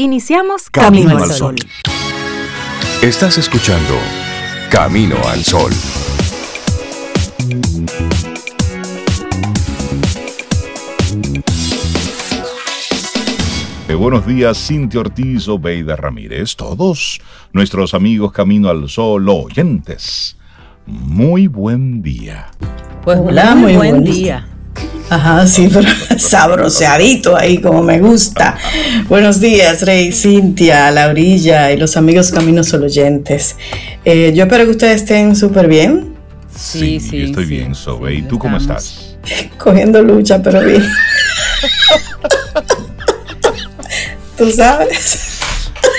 Iniciamos Camino, al Sol. Estás escuchando Camino al Sol. Eh, buenos días, Cintia Ortiz, Obeida Ramírez, todos nuestros amigos Camino al Sol oyentes. Muy buen día. Pues hola, muy, buen día. Ajá, sí, pero sabroseadito ahí, como me gusta. Buenos días, Rey, Cintia, Laurilla y los amigos Caminos Sol oyentes. Eh, yo espero que ustedes estén súper bien. Sí, sí, estoy bien, Sobe. ¿Y tú cómo estás? Cogiendo lucha, pero bien. ¿Tú sabes?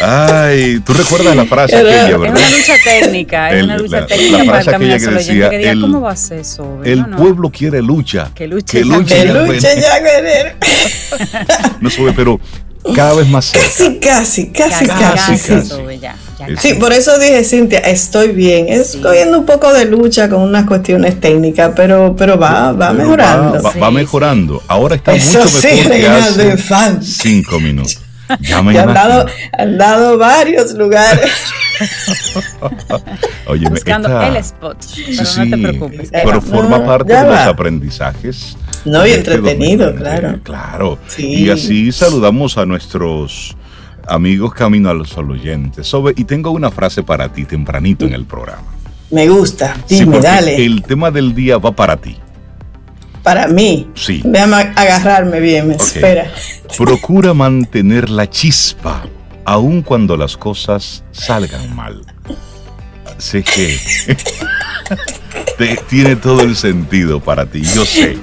Ay, tú recuerdas la frase aquella, ¿verdad? Es una lucha técnica, es una lucha técnica la frase aquella que decía, el, ¿cómo va a ser eso? El pueblo quiere lucha. Que luche, que luche ya, luche ya No sube, pero cada vez más cerca. Casi, casi, casi, casi. casi, Sí, por eso dije, Cintia, estoy bien. Estoy viendo un poco de lucha con unas cuestiones técnicas, pero, pero va, va mejorando. Va, va, mejorando. Ahora está mucho mejor que hace cinco minutos. Ya me han dado, han dado varios lugares. Oye, Buscando el spot, pero no te preocupes. Pero forma parte de los aprendizajes. No, y este entretenido, claro. Claro. Y así saludamos a nuestros amigos Camino a los oyentes. y tengo una frase para ti tempranito en el programa. Me gusta, dime, dale. El tema del día va para ti para mí. Sí. Déjame agarrarme bien, me espera. Procura mantener la chispa, aun cuando las cosas salgan mal. Sé que tiene todo el sentido para ti, yo sé.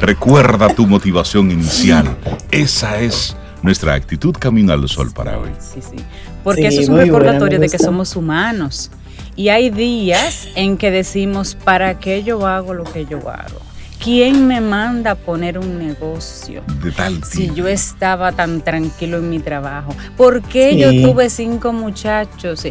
Recuerda tu motivación inicial. Esa es nuestra actitud camino al sol para hoy. Sí, sí. Porque eso es un recordatorio de que somos humanos y hay días en que decimos, ¿para qué yo hago lo que yo hago? ¿Quién me manda a poner un negocio? De tal si yo estaba tan tranquilo en mi trabajo. ¿Por qué yo tuve cinco muchachos?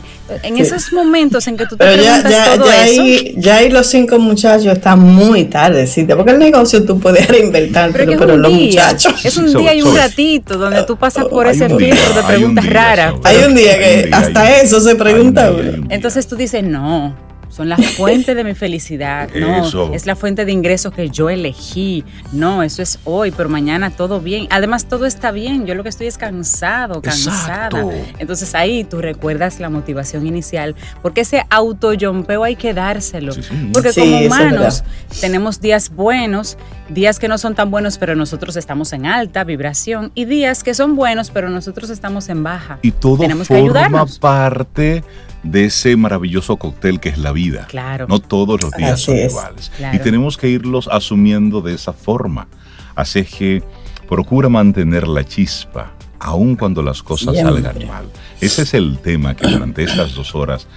En esos momentos en que tú te Pero preguntas ya, todo ya eso. Ahí, ya ahí los cinco muchachos están muy tarde, ¿sí? porque el negocio tú puedes reinventar, pero, pero, los muchachos. Es un día y un ratito donde tú pasas por ese filtro de preguntas raras. Hay un día que hasta eso se pregunta uno. Entonces tú dices, no son la fuente de mi felicidad. No, es la fuente de ingresos que yo elegí. No, eso es hoy, pero mañana todo bien. Además, todo está bien. Yo lo que estoy es cansado, cansada. Entonces ahí tú recuerdas la motivación inicial, porque ese autoyompeo hay que dárselo. Porque como humanos tenemos días buenos, días que no son tan buenos, pero nosotros estamos en alta vibración, y días que son buenos, pero nosotros estamos en baja. Y todo Tenemos forma parte de ese maravilloso cóctel que es la vida. Claro. No todos los días son iguales. Y tenemos que irlos asumiendo de esa forma. Así que procura mantener la chispa, aun cuando las cosas salgan mal. Ese es el tema que durante estas dos horas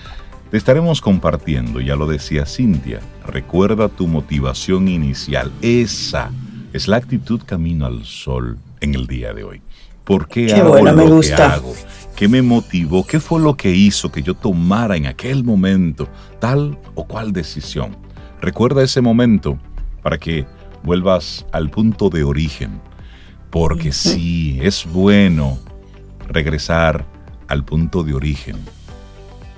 te estaremos compartiendo. Ya lo decía Cintia. Recuerda tu motivación inicial. Esa es la actitud camino al sol en el día de hoy. ¿Por qué, hago lo que hago? ¿Qué me motivó? ¿Qué fue lo que hizo que yo tomara en aquel momento tal o cual decisión? Recuerda ese momento para que vuelvas al punto de origen. Porque sí, es bueno regresar al punto de origen.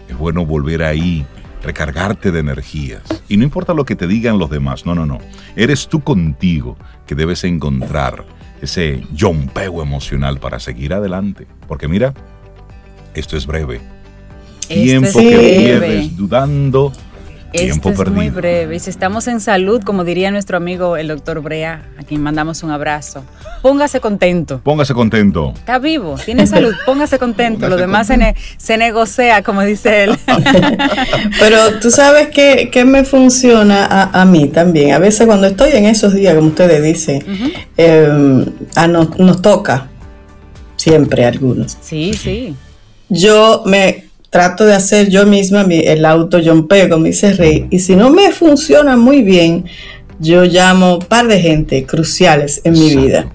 Es bueno volver ahí, recargarte de energías. Y no importa lo que te digan los demás, no, no, no. Eres tú contigo que debes encontrar ese yompeo emocional para seguir adelante. Porque mira, esto es breve. Tiempo que pierdes dudando. Tiempo Esto es muy breve. Y si estamos en salud, como diría nuestro amigo el doctor Brea, a quien mandamos un abrazo, póngase contento. Póngase contento. Está vivo, tiene salud, póngase contento. Lo demás Se, negocia, como dice él. Pero tú sabes que, me funciona a, mí también. A veces cuando estoy en esos días, como ustedes dicen, em, nos toca siempre algunos. Sí, sí yo me trato de hacer yo misma el auto jumpeo, como dice Rey, y si no me funciona muy bien, yo llamo un par de gente cruciales en mi vida.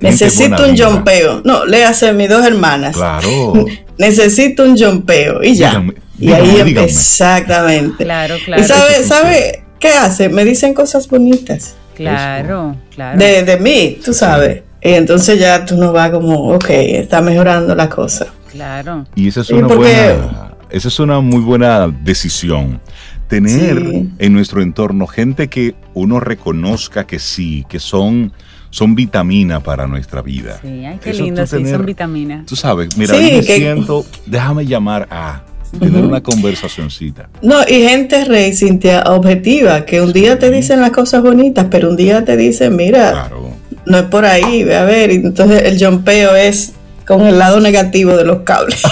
Necesito un jumpeo. No, le hace mis dos hermanas. Claro. Necesito un jumpeo y ya. y ahí exactamente. Claro, claro. ¿Y sabe, sabe qué hace? Me dicen cosas bonitas. Claro, claro. De, de mí, tú sabes. Y entonces ya tú no vas como, ok, está mejorando la cosa. Claro. Y esa es una buena, esa es una muy buena decisión. Tener en nuestro entorno gente que uno reconozca que sí, que son son vitamina para nuestra vida. Sí, ay, qué lindo, sí, son vitamina. Tú sabes, mira, me siento, déjame llamar a tener una conversacioncita. No, y gente rey, Cintia, objetiva, que un día te dicen las cosas bonitas, pero un día te dicen, mira, no es por ahí, ve a ver, y entonces el jumpeo es con el lado negativo de los cables.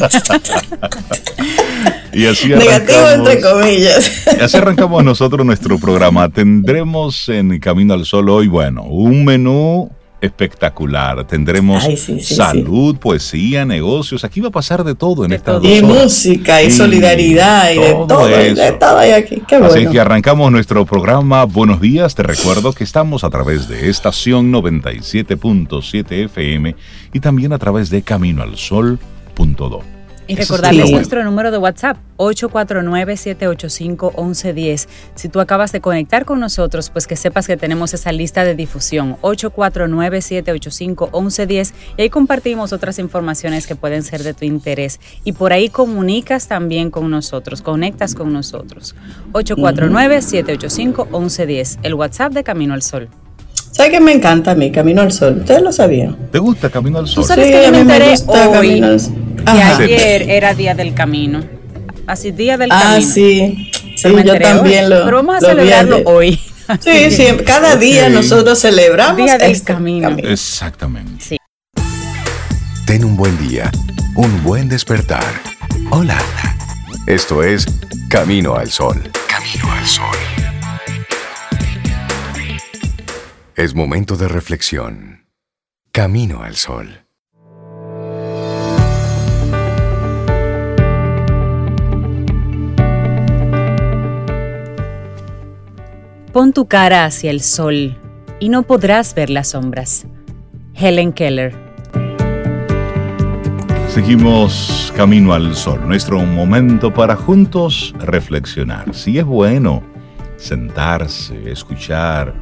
y así Negativo entre comillas. Y así arrancamos nosotros nuestro programa. Tendremos en Camino al Sol hoy, bueno, un menú espectacular. Tendremos salud, poesía, negocios. Aquí va a pasar de todo en esta Y música, y, solidaridad, y de todo. De todo hay aquí. Qué Así que arrancamos nuestro programa. Buenos días. Te recuerdo que estamos a través de estación 97.7 FM y también a través de caminoalsol.do. Y recordarles nuestro número de WhatsApp, 849-785-1110. Si tú acabas de conectar con nosotros, pues que sepas que tenemos esa lista de difusión, 849-785-1110, y ahí compartimos otras informaciones que pueden ser de tu interés. Y por ahí comunicas también con nosotros, conectas con nosotros. 849-785-1110, el WhatsApp de Camino al Sol. ¿Sabes qué me encanta a mí, Camino al Sol? Ustedes lo sabían. ¿Te gusta Camino al Sol? ¿Tú sabes que yo me enteré hoy que ayer era Día del Camino. Así, Día del ah, Camino. Ah, sí. Sí, yo también lo Pero vamos a celebrarlo hoy. Sí, sí, cada día nosotros celebramos Día del este camino. Exactamente. Sí. Ten un buen día, un buen despertar. Hola. Esto es Camino al Sol. Camino al Sol. Es momento de reflexión. Camino al Sol. Pon tu cara hacia el sol y no podrás ver las sombras. Helen Keller. Seguimos camino al sol, nuestro momento para juntos reflexionar. Si es bueno sentarse, escuchar,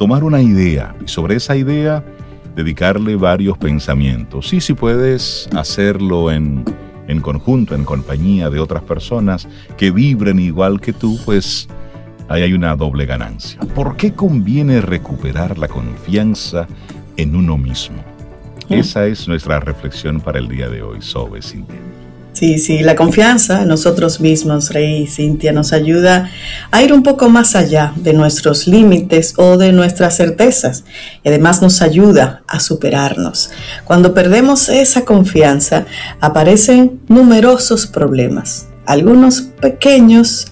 tomar una idea y sobre esa idea dedicarle varios pensamientos. Y si puedes hacerlo en, en conjunto, en compañía de otras personas que vibren igual que tú, pues ahí hay una doble ganancia. ¿Por qué conviene recuperar la confianza en uno mismo? Mm. Esa es nuestra reflexión para el día de hoy, Sobe. Sí, sí, la confianza en nosotros mismos, Rey y Cintia, nos ayuda a ir un poco más allá de nuestros límites o de nuestras certezas y además nos ayuda a superarnos. Cuando perdemos esa confianza, aparecen numerosos problemas, algunos pequeños,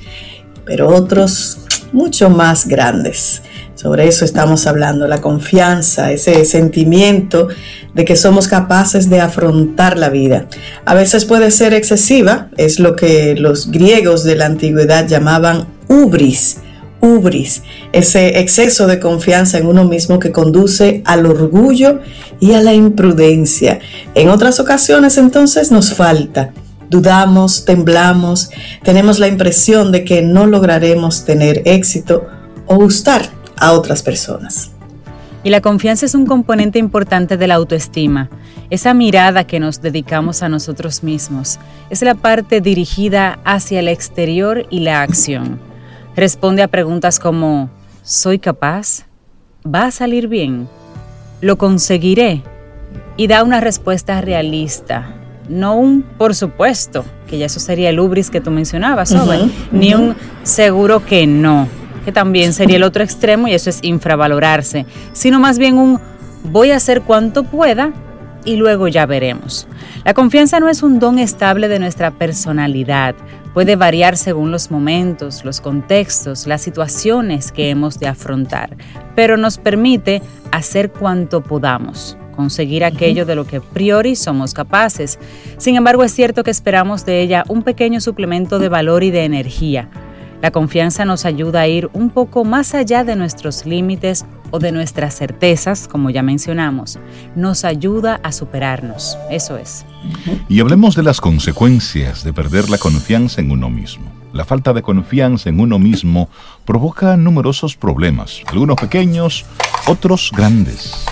pero otros mucho más grandes. Sobre eso estamos hablando, la confianza, ese sentimiento de que somos capaces de afrontar la vida. A veces puede ser excesiva, es lo que los griegos de la antigüedad llamaban ubris, ubris, ese exceso de confianza en uno mismo que conduce al orgullo y a la imprudencia. En otras ocasiones entonces nos falta. Dudamos, temblamos, tenemos la impresión de que no lograremos tener éxito o gustar a otras personas. Y la confianza es un componente importante de la autoestima. Esa mirada que nos dedicamos a nosotros mismos es la parte dirigida hacia el exterior y la acción. Responde a preguntas como, ¿soy capaz? ¿Va a salir bien? ¿Lo conseguiré? Y da una respuesta realista, no un por supuesto, que ya eso sería el ubris que tú mencionabas, ni un seguro que no que también sería el otro extremo y eso es infravalorarse, sino más bien un voy a hacer cuanto pueda y luego ya veremos. La confianza no es un don estable de nuestra personalidad, puede variar según los momentos, los contextos, las situaciones que hemos de afrontar, pero nos permite hacer cuanto podamos conseguir aquello de lo que a priori somos capaces. Sin embargo, es cierto que esperamos de ella un pequeño suplemento de valor y de energía, la confianza nos ayuda a ir un poco más allá de nuestros límites o de nuestras certezas, como ya mencionamos. Nos ayuda a superarnos, eso es. Y hablemos de las consecuencias de perder la confianza en uno mismo. La falta de confianza en uno mismo provoca numerosos problemas, algunos pequeños, otros grandes.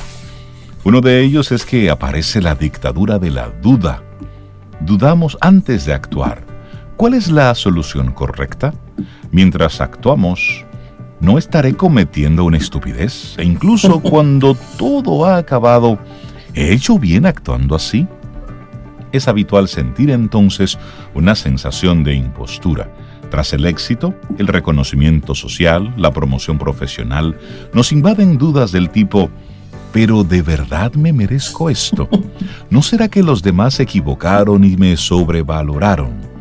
Uno de ellos es que aparece la dictadura de la duda. Dudamos antes de actuar. ¿Cuál es la solución correcta? Mientras actuamos, ¿no estaré cometiendo una estupidez? E incluso cuando todo ha acabado, ¿he hecho bien actuando así? Es habitual sentir entonces una sensación de impostura. Tras el éxito, el reconocimiento social, la promoción profesional, nos invaden dudas del tipo, pero ¿de verdad me merezco esto? ¿No será que los demás se equivocaron y me sobrevaloraron?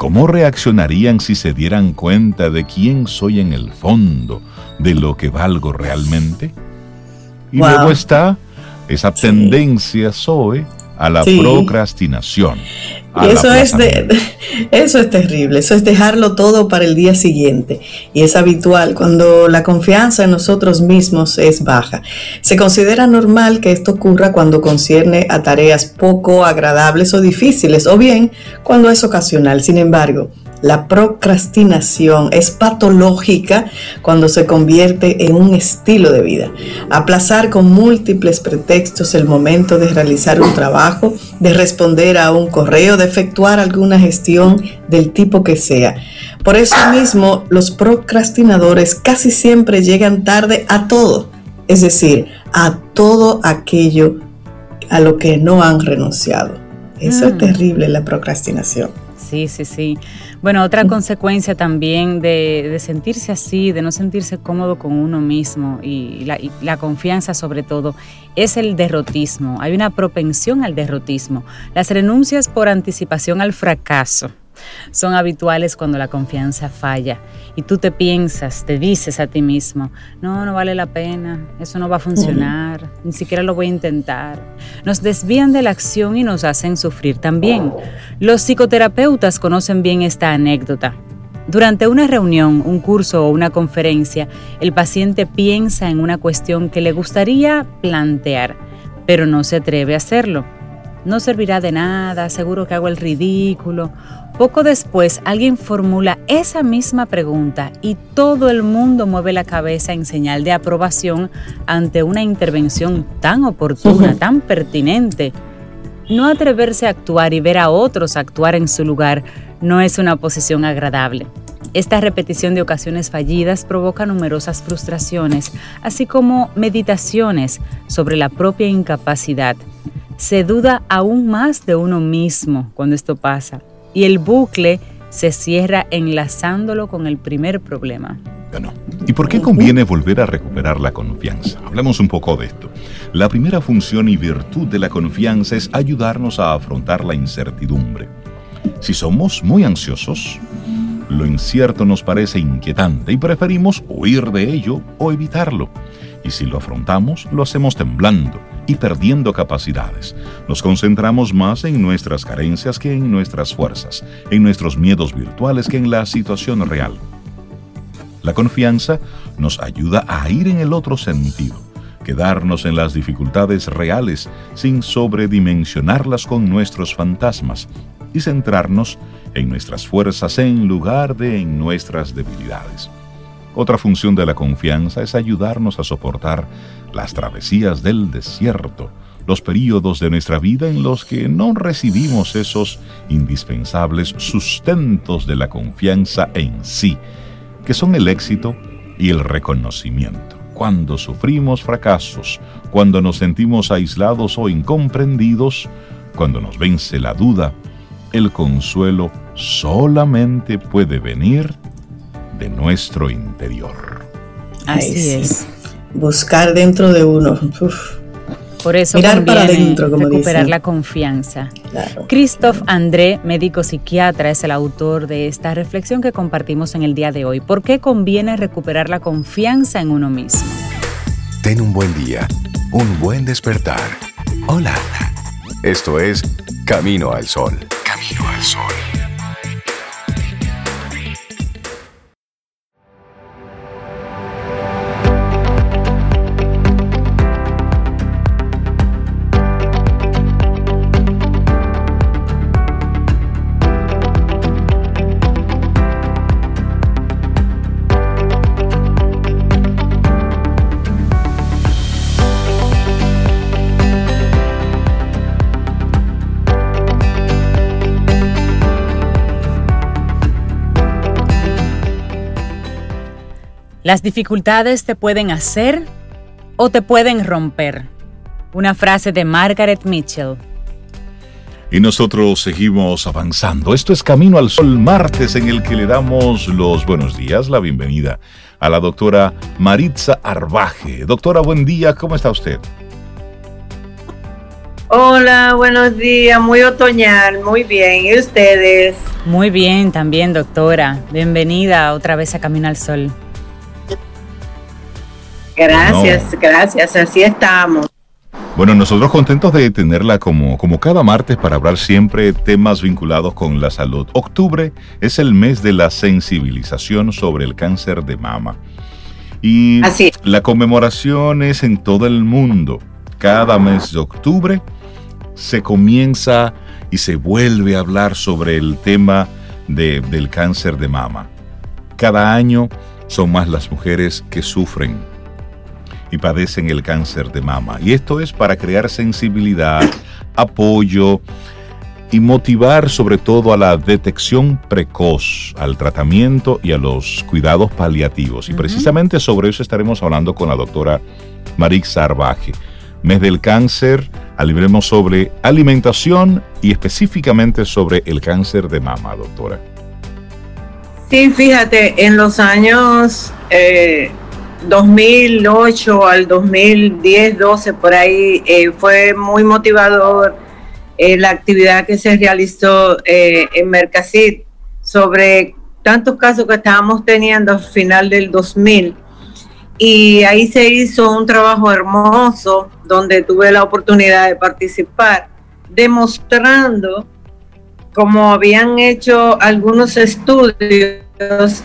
¿Cómo reaccionarían si se dieran cuenta de quién soy en el fondo, de lo que valgo realmente? Y luego está esa tendencia, Zoe, a la procrastinación. Eso es, de, eso es terrible, eso es dejarlo todo para el día siguiente. Y es habitual cuando la confianza en nosotros mismos es baja. Se considera normal que esto ocurra cuando concierne a tareas poco agradables o difíciles, o bien cuando es ocasional. Sin embargo, la procrastinación es patológica cuando se convierte en un estilo de vida. Aplazar con múltiples pretextos el momento de realizar un trabajo, de responder a un correo, de efectuar alguna gestión del tipo que sea. Por eso mismo, los procrastinadores casi siempre llegan tarde a todo, es decir, a todo aquello a lo que no han renunciado. Eso es mm. terrible, la procrastinación. Sí, sí, sí. Bueno, otra consecuencia también de, sentirse así, de no sentirse cómodo con uno mismo y la confianza sobre todo, es el derrotismo. Hay una propensión al derrotismo. Las renuncias por anticipación al fracaso son habituales cuando la confianza falla y tú te piensas, te dices a ti mismo, no, no vale la pena, eso no va a funcionar, ni siquiera lo voy a intentar. Nos desvían de la acción y nos hacen sufrir también. Los psicoterapeutas conocen bien esta anécdota. Durante una reunión, un curso o una conferencia, el paciente piensa en una cuestión que le gustaría plantear, pero no se atreve a hacerlo. No servirá de nada, seguro que hago el ridículo poco después alguien formula esa misma pregunta y todo el mundo mueve la cabeza en señal de aprobación ante una intervención tan oportuna, tan pertinente. No atreverse a actuar y ver a otros actuar en su lugar no es una posición agradable. Esta repetición de ocasiones fallidas provoca numerosas frustraciones, así como meditaciones sobre la propia incapacidad. Se duda aún más de uno mismo cuando esto pasa y el bucle se cierra enlazándolo con el primer problema. Bueno, ¿y por qué conviene volver a recuperar la confianza? Hablemos un poco de esto. La primera función y virtud de la confianza es ayudarnos a afrontar la incertidumbre. Si somos muy ansiosos, lo incierto nos parece inquietante y preferimos huir de ello o evitarlo. Y si lo afrontamos, lo hacemos temblando y perdiendo capacidades. Nos concentramos más en nuestras carencias que en nuestras fuerzas, en nuestros miedos virtuales que en la situación real. La confianza nos ayuda a ir en el otro sentido, quedarnos en las dificultades reales sin sobredimensionarlas con nuestros fantasmas y centrarnos en nuestras fuerzas en lugar de en nuestras debilidades. Otra función de la confianza es ayudarnos a soportar las travesías del desierto, los períodos de nuestra vida en los que no recibimos esos indispensables sustentos de la confianza en sí, que son el éxito y el reconocimiento. Cuando sufrimos fracasos, cuando nos sentimos aislados o incomprendidos, cuando nos vence la duda, el consuelo solamente puede venir de nuestro interior. Así es buscar dentro de uno. Por eso Mirar para adentro, como recuperar la confianza. Christoph André, médico psiquiatra, es el autor de esta reflexión que compartimos en el día de hoy. ¿Por qué conviene recuperar la confianza en uno mismo? Ten un buen día, un buen despertar. Hola. Esto es Camino al Sol. Camino al Sol. Las dificultades te pueden hacer o te pueden romper. Una frase de Margaret Mitchell. Y nosotros seguimos avanzando. Esto es Camino al Sol martes en el que le damos los buenos días, la bienvenida a la doctora Maritza Arbaje. Doctora, buen día, ¿cómo está usted? Hola, buenos días, muy otoñal, muy bien. ¿Y ustedes? Muy bien también, doctora. Bienvenida otra vez a Camino al Sol. Gracias, gracias, así estamos. Bueno, nosotros contentos de tenerla como, como cada martes para hablar siempre temas vinculados con la salud. Octubre es el mes de la sensibilización sobre el cáncer de mama. Y la conmemoración es en todo el mundo. Cada mes de octubre se comienza y se vuelve a hablar sobre el tema del cáncer de mama. Cada año son más las mujeres que sufren y padecen el cáncer de mama. Y esto es para crear sensibilidad, apoyo y motivar sobre todo a la detección precoz, al tratamiento y a los cuidados paliativos. Y precisamente sobre eso estaremos hablando con la doctora Marix Arbaje mes del cáncer, alibremos sobre alimentación y específicamente sobre el cáncer de mama, doctora. Sí, fíjate, en los años 2008 eh, al 2010, 12, por ahí, eh, fue muy motivador eh, la actividad que se realizó en Mercasit sobre tantos casos que estábamos teniendo al final del 2000 y ahí se hizo un trabajo hermoso donde tuve la oportunidad de participar, demostrando como habían hecho algunos estudios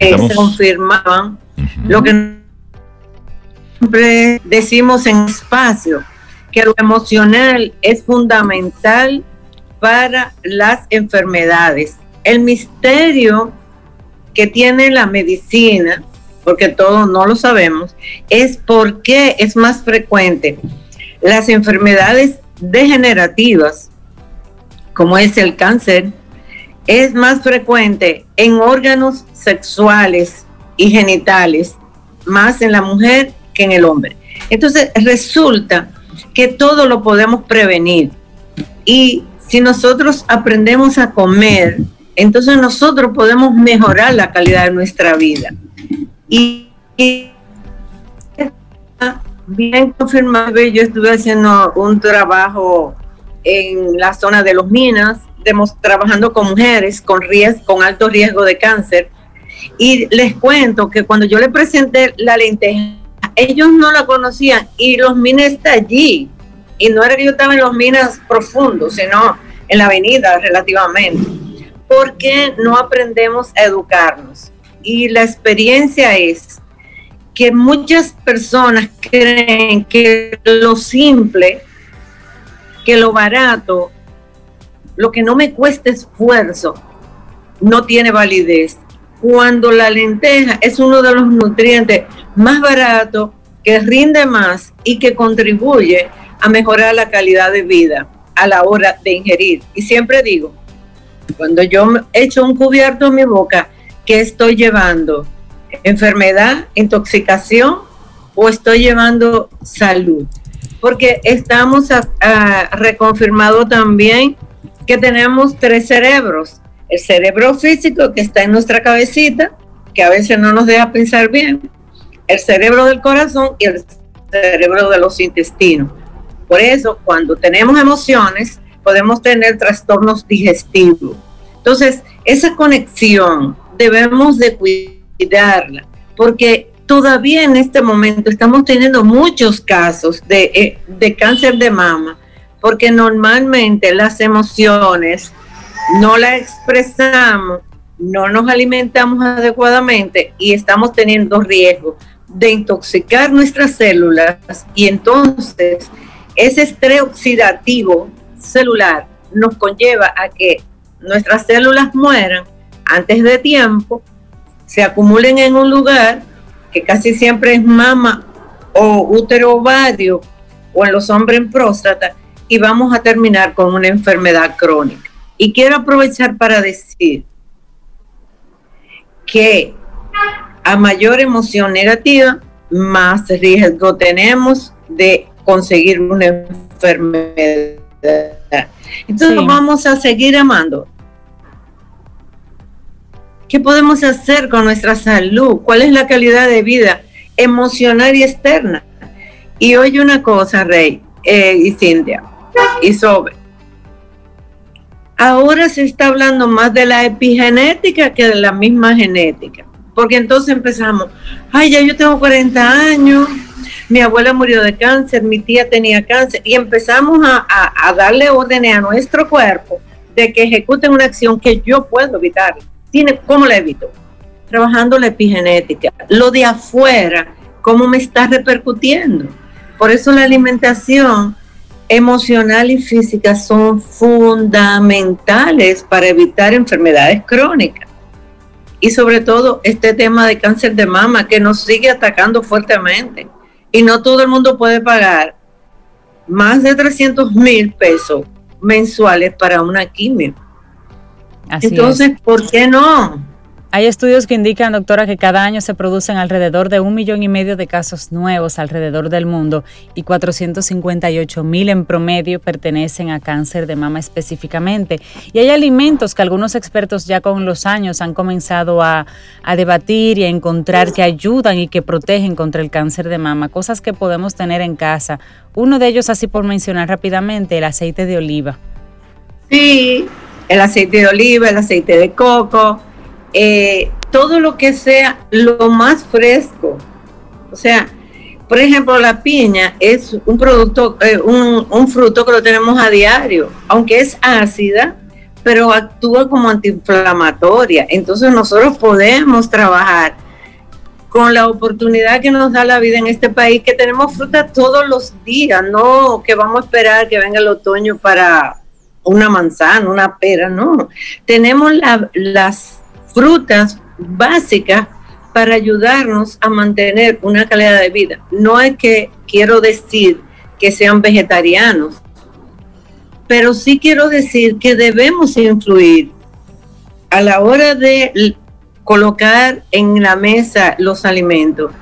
que se confirmaban lo que siempre decimos en espacio, que lo emocional es fundamental para las enfermedades. El misterio que tiene la medicina, porque todos no lo sabemos, es por qué es más frecuente las enfermedades degenerativas, como es el cáncer, es más frecuente en órganos sexuales y genitales, más en la mujer que en el hombre. Entonces resulta que todo lo podemos prevenir. Y si nosotros aprendemos a comer, entonces nosotros podemos mejorar la calidad de nuestra vida. Y, bien confirmado, yo estuve haciendo un trabajo en la zona de los minas, trabajando con mujeres con, con alto riesgo de cáncer. Y les cuento que cuando yo le presenté la lenteja, ellos no la conocían y los minas está allí. Y no era que yo estaba en los minas profundos, sino en la avenida relativamente porque no aprendemos a educarnos. Y la experiencia es que muchas personas creen que lo simple, que lo barato, lo que no me cuesta esfuerzo, no tiene validez. Cuando la lenteja es uno de los nutrientes más baratos, que rinde más y que contribuye a mejorar la calidad de vida a la hora de ingerir. Y siempre digo, cuando yo echo un cubierto en mi boca, ¿qué estoy llevando? ¿Enfermedad, intoxicación o estoy llevando salud? Porque estamos reconfirmado también que tenemos tres cerebros. El cerebro físico que está en nuestra cabecita, que a veces no nos deja pensar bien. El cerebro del corazón y el cerebro de los intestinos. Por eso, cuando tenemos emociones, podemos tener trastornos digestivos. Entonces, esa conexión debemos de cuidarla, porque todavía en este momento estamos teniendo muchos casos de, eh, de cáncer de mama, porque normalmente las emociones no las expresamos, no nos alimentamos adecuadamente y estamos teniendo riesgo de intoxicar nuestras células y entonces ese estrés oxidativo celular nos conlleva a que nuestras células mueran antes de tiempo, se acumulen en un lugar que casi siempre es mama o útero ovario o en los hombres en próstata y vamos a terminar con una enfermedad crónica. Y quiero aprovechar para decir que a mayor emoción negativa, más riesgo tenemos de conseguir una enfermedad. Entonces vamos a seguir amando. ¿Qué podemos hacer con nuestra salud? ¿Cuál es la calidad de vida emocional y externa? Y oye una cosa, Rey eh, y Cintia, y sobre. Ahora se está hablando más de la epigenética que de la misma genética. Porque entonces empezamos, ay, ya yo tengo 40 años, mi abuela murió de cáncer, mi tía tenía cáncer, y empezamos a, darle órdenes a nuestro cuerpo de que ejecuten una acción que yo puedo evitar. ¿Tiene, ¿Cómo la evito? Trabajando la epigenética. Lo de afuera, ¿cómo me está repercutiendo? Por eso la alimentación emocional y física son fundamentales para evitar enfermedades crónicas y sobre todo este tema de cáncer de mama que nos sigue atacando fuertemente y no todo el mundo puede pagar más de 300 mil pesos mensuales para una quimio. Entonces, ¿por qué no? Hay estudios que indican, doctora, que cada año se producen alrededor de un millón y medio de casos nuevos alrededor del mundo y 458 mil en promedio pertenecen a cáncer de mama específicamente. Y hay alimentos que algunos expertos ya con los años han comenzado a, a debatir y a encontrar que ayudan y que protegen contra el cáncer de mama, cosas que podemos tener en casa. Uno de ellos, así por mencionar rápidamente, el aceite de oliva. Sí, el aceite de oliva, el aceite de coco eh, todo lo que sea lo más fresco. O sea, por ejemplo, la piña es un producto, eh, un, fruto que lo tenemos a diario, aunque es ácida, pero actúa como antiinflamatoria. Entonces nosotros podemos trabajar con la oportunidad que nos da la vida en este país, que tenemos fruta todos los días, no que vamos a esperar que venga el otoño para una manzana, una pera, no. Tenemos las frutas básicas para ayudarnos a mantener una calidad de vida. No es que quiero decir que sean vegetarianos, pero sí quiero decir que debemos influir a la hora de colocar en la mesa los alimentos,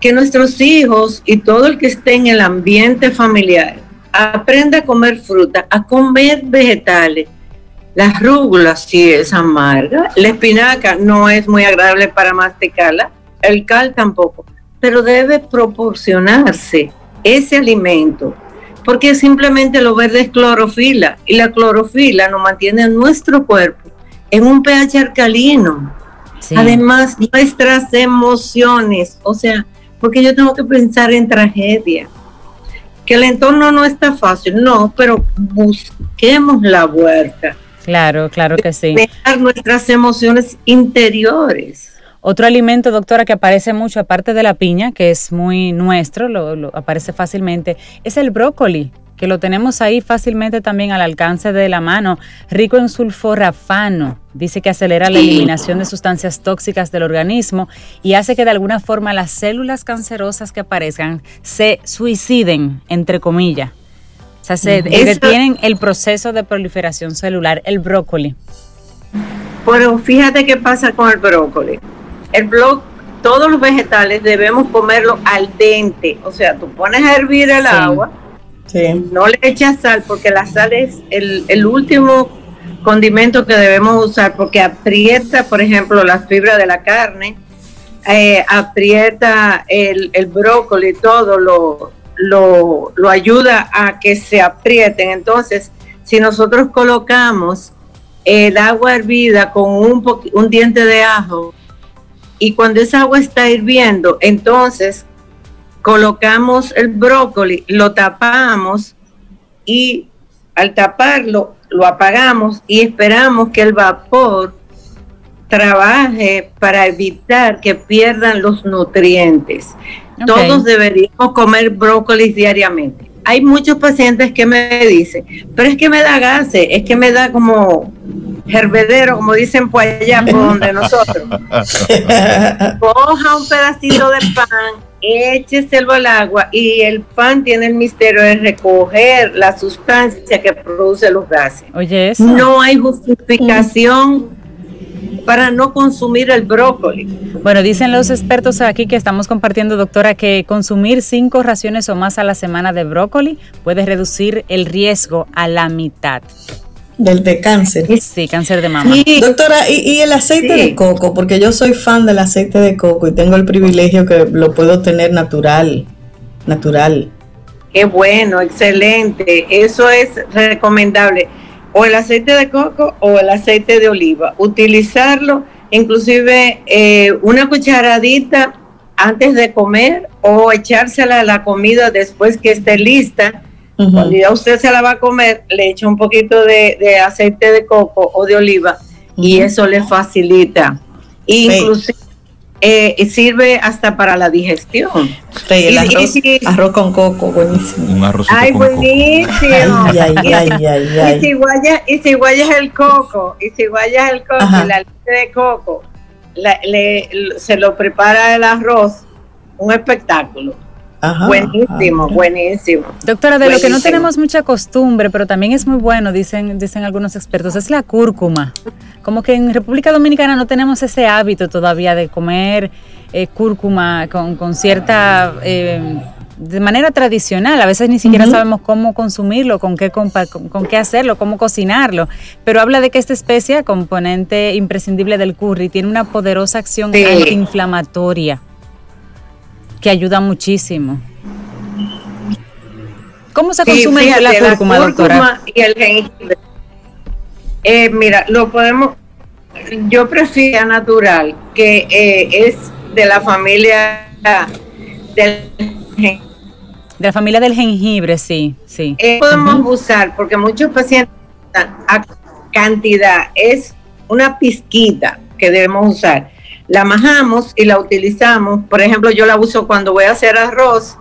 que nuestros hijos y todo el que esté en el ambiente familiar aprenda a comer fruta, a comer vegetales, la rúgula sí es amarga, la espinaca no es muy agradable para masticarla, el cal tampoco, pero debe proporcionarse ese alimento, porque simplemente lo verde es clorofila y la clorofila nos mantiene en nuestro cuerpo en un pH alcalino. Además, nuestras emociones, o sea, porque yo tengo que pensar en tragedia, que el entorno no está fácil, no, pero busquemos la vuelta Claro, claro que sí. Dejar nuestras emociones interiores. Otro alimento, doctora, que aparece mucho, aparte de la piña, que es muy nuestro, lo, aparece fácilmente, es el brócoli, que lo tenemos ahí fácilmente también al alcance de la mano, rico en sulforafano. Dice que acelera la eliminación de sustancias tóxicas del organismo y hace que de alguna forma las células cancerosas que aparezcan se suiciden, entre comillas. Sea, se detienen el proceso de proliferación celular, el brócoli. Pero fíjate qué pasa con el brócoli. El blo todos los vegetales debemos comerlo al dente. O sea, tú pones a hervir el agua, no le echas sal, porque la sal es el, último condimento que debemos usar, porque aprieta, por ejemplo, las fibras de la carne, eh, aprieta el, el brócoli, todo lo, lo, ayuda a que se aprieten. Entonces, si nosotros colocamos el agua hervida con un, un diente de ajo y cuando esa agua está hirviendo, entonces colocamos el brócoli, lo tapamos y al taparlo lo apagamos y esperamos que el vapor trabaje para evitar que pierdan los nutrientes. Todos deberíamos comer brócolis diariamente. Hay muchos pacientes que me dicen, pero es que me da gases, es que me da como hervedero, como dicen por allá, por donde nosotros. Coja un pedacito de pan, écheselo al agua y el pan tiene el misterio de recoger la sustancia que produce los gases. Oye, No hay justificación para no consumir el brócoli. Bueno, dicen los expertos aquí que estamos compartiendo, doctora, que consumir cinco raciones o más a la semana de brócoli puede reducir el riesgo a la mitad. Del de cáncer. Sí, cáncer de mama. Doctora, ¿y, el aceite de coco? Porque yo soy fan del aceite de coco y tengo el privilegio que lo puedo tener natural, natural. Qué bueno, excelente. Eso es recomendable. O el aceite de coco o el aceite de oliva. Utilizarlo, inclusive eh, una cucharadita antes de comer o echársela a la comida después que esté lista cuando ya usted se la va a comer, le echa un poquito de, aceite de coco o de oliva y eso le facilita. Inclusive eh, sirve hasta para la digestión. el arroz, con coco, buenísimo. Un arroz Ay, buenísimo. Ay, ay, ay, ay, Y si guayas, y si guayas el coco, y si guayas el coco, la leche de coco, le, se lo prepara el arroz, un espectáculo buenísimo, buenísimo. Doctora, de lo que no tenemos mucha costumbre, pero también es muy bueno, dicen, dicen algunos expertos, es la cúrcuma. Como que en República Dominicana no tenemos ese hábito todavía de comer eh, cúrcuma con, cierta... Eh, de manera tradicional, a veces ni siquiera sabemos cómo consumirlo, con qué, con, qué hacerlo, cómo cocinarlo, pero habla de que esta especie, componente imprescindible del curry, tiene una poderosa acción antiinflamatoria que ayuda muchísimo. ¿Cómo se consume la cúrcuma, doctora? Y el jengibre. Eh, mira, lo podemos, yo prefiero natural, que eh, es de la familia del de la familia del jengibre, sí, sí. Eh, podemos usar, porque muchos pacientes a cantidad, es una pizquita que debemos usar la majamos y la utilizamos. Por ejemplo, yo la uso cuando voy a hacer arroz.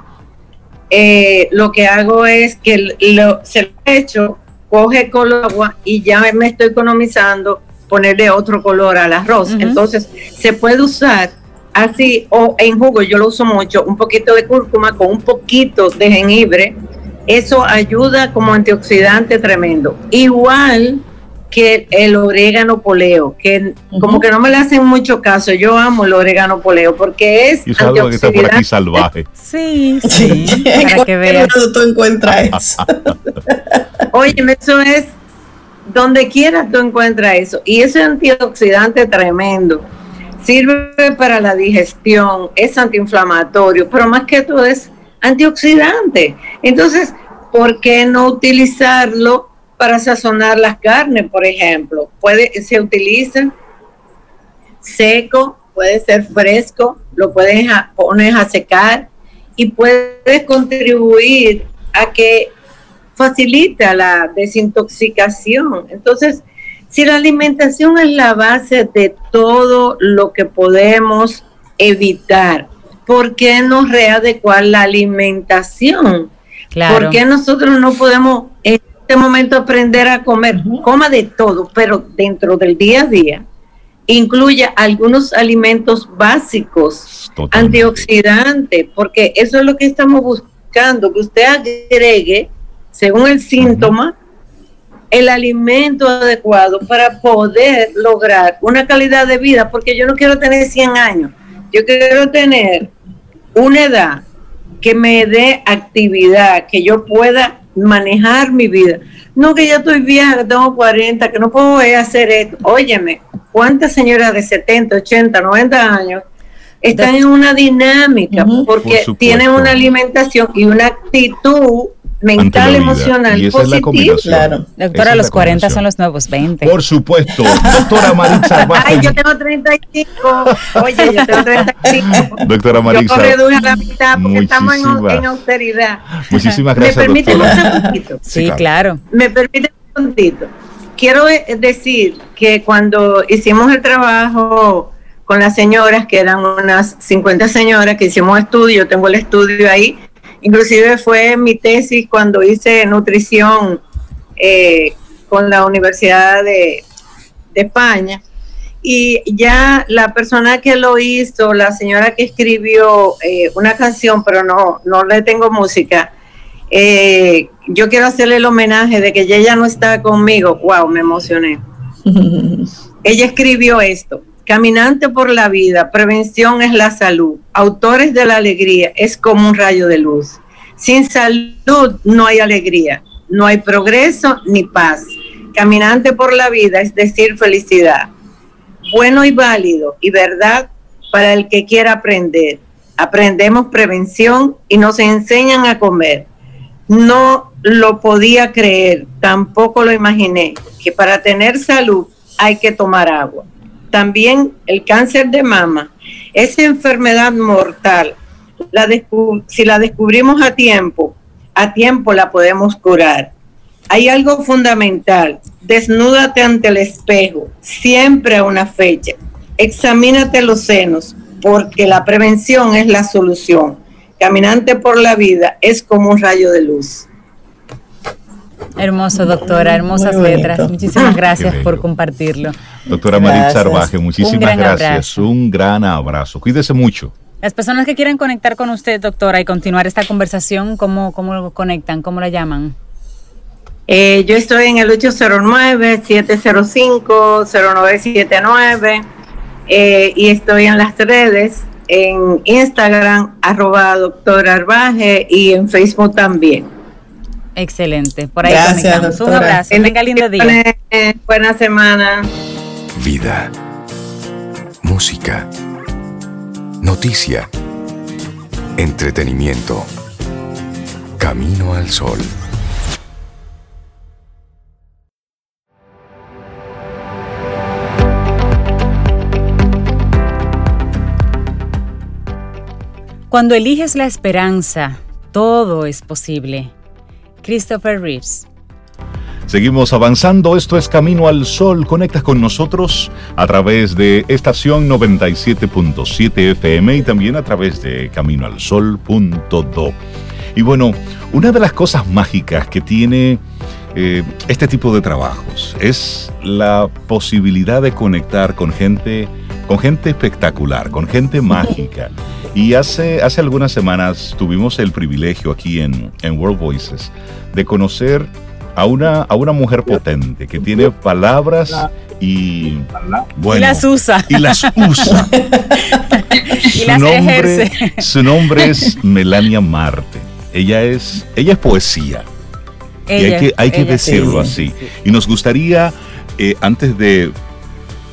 Eh, lo que hago es que lo, se lo echo, coge color agua y ya me estoy economizando ponerle otro color al arroz. Entonces, se puede usar así o en jugo, yo lo uso mucho, un poquito de cúrcuma con un poquito de jengibre. Eso ayuda como antioxidante tremendo. Igual que el orégano poleo, que como que no me le hacen mucho caso. Yo amo el orégano poleo porque es. Y es que está por aquí salvaje. Sí, sí. para que veas. tú encuentras eso. Oye, eso es. Donde quiera tú encuentras eso. Y ese antioxidante tremendo. Sirve para la digestión, es antiinflamatorio, pero más que todo es antioxidante. Entonces, ¿por qué no utilizarlo? Para sazonar las carnes, por ejemplo. Puede, se utiliza seco, puede ser fresco, lo puedes poner a secar y puedes contribuir a que facilita la desintoxicación. Entonces, si la alimentación es la base de todo lo que podemos evitar, ¿por qué no readecuar la alimentación? ¿Por qué nosotros no podemos este momento aprender a comer, coma de todo, pero dentro del día a día incluya algunos alimentos básicos, antioxidantes, porque eso es lo que estamos buscando, que usted agregue, según el síntoma, el alimento adecuado para poder lograr una calidad de vida, porque yo no quiero tener 100 años, yo quiero tener una edad que me dé actividad, que yo pueda manejar mi vida. No que ya estoy vieja, que tengo 40, que no puedo hacer esto. Óyeme, ¿cuántas señoras de 70, 80, 90 años están en una dinámica porque tienen una alimentación y una actitud mental, emocional, y positiva. claro. Doctora, los 40 son los nuevos 20. Por supuesto. Doctora Maritza Ay, yo tengo 35. Oye, yo tengo 35. Doctora Maritza. Yo reduje a la mitad porque estamos en, austeridad. Muchísimas gracias, ¿Me permite un poquito? Sí, claro. Me permite un poquito. Quiero eh, decir que cuando hicimos el trabajo con las señoras, que eran unas 50 señoras que hicimos estudio, yo tengo el estudio ahí, Inclusive fue mi tesis cuando hice nutrición eh, con la Universidad de, España. Y ya la persona que lo hizo, la señora que escribió eh, una canción, pero no, no le tengo música, eh, yo quiero hacerle el homenaje de que ella no está conmigo. ¡Wow! Me emocioné. ella escribió esto. Caminante por la vida, prevención es la salud. Autores de la alegría es como un rayo de luz. Sin salud no hay alegría, no hay progreso ni paz. Caminante por la vida es decir felicidad. Bueno y válido y verdad para el que quiera aprender. Aprendemos prevención y nos enseñan a comer. No lo podía creer, tampoco lo imaginé, que para tener salud hay que tomar agua. También el cáncer de mama, esa enfermedad mortal, la si la descubrimos a tiempo, a tiempo la podemos curar. Hay algo fundamental, desnúdate ante el espejo, siempre a una fecha. Examínate los senos, porque la prevención es la solución. Caminante por la vida es como un rayo de luz. Hermoso, doctora, hermosas letras. Muchísimas gracias por compartirlo. Doctora Maritza Arbaje, muchísimas gracias. Un gran abrazo. Cuídese mucho. Las personas que quieren conectar con usted, doctora, y continuar esta conversación, ¿cómo, cómo lo conectan? ¿Cómo la llaman? Eh, yo estoy en el 809-705-0979 eh, y estoy en las redes, en Instagram, arroba doctora Arbaje y en Facebook también. Excelente. Por ahí Gracias, Un abrazo. Tenga lindo día. Buena semana. Vida. Música. Noticia. Entretenimiento. Camino al sol. Cuando eliges la esperanza, todo es posible. Christopher Reeves. Seguimos avanzando, esto es Camino al Sol. Conectas con nosotros a través de estación 97.7 FM y también a través de caminoalsol.do. Y bueno, una de las cosas mágicas que tiene eh, este tipo de trabajos es la posibilidad de conectar con gente, con gente espectacular, con gente mágica. Y hace, hace algunas semanas tuvimos el privilegio aquí en, en World Voices de conocer a una, a una mujer potente que tiene palabras y, bueno, y las usa. Y las usa. su, nombre, su nombre es Melania Marte. Ella es, ella es poesía. y hay que, hay que decirlo así. Y nos gustaría, eh, antes de,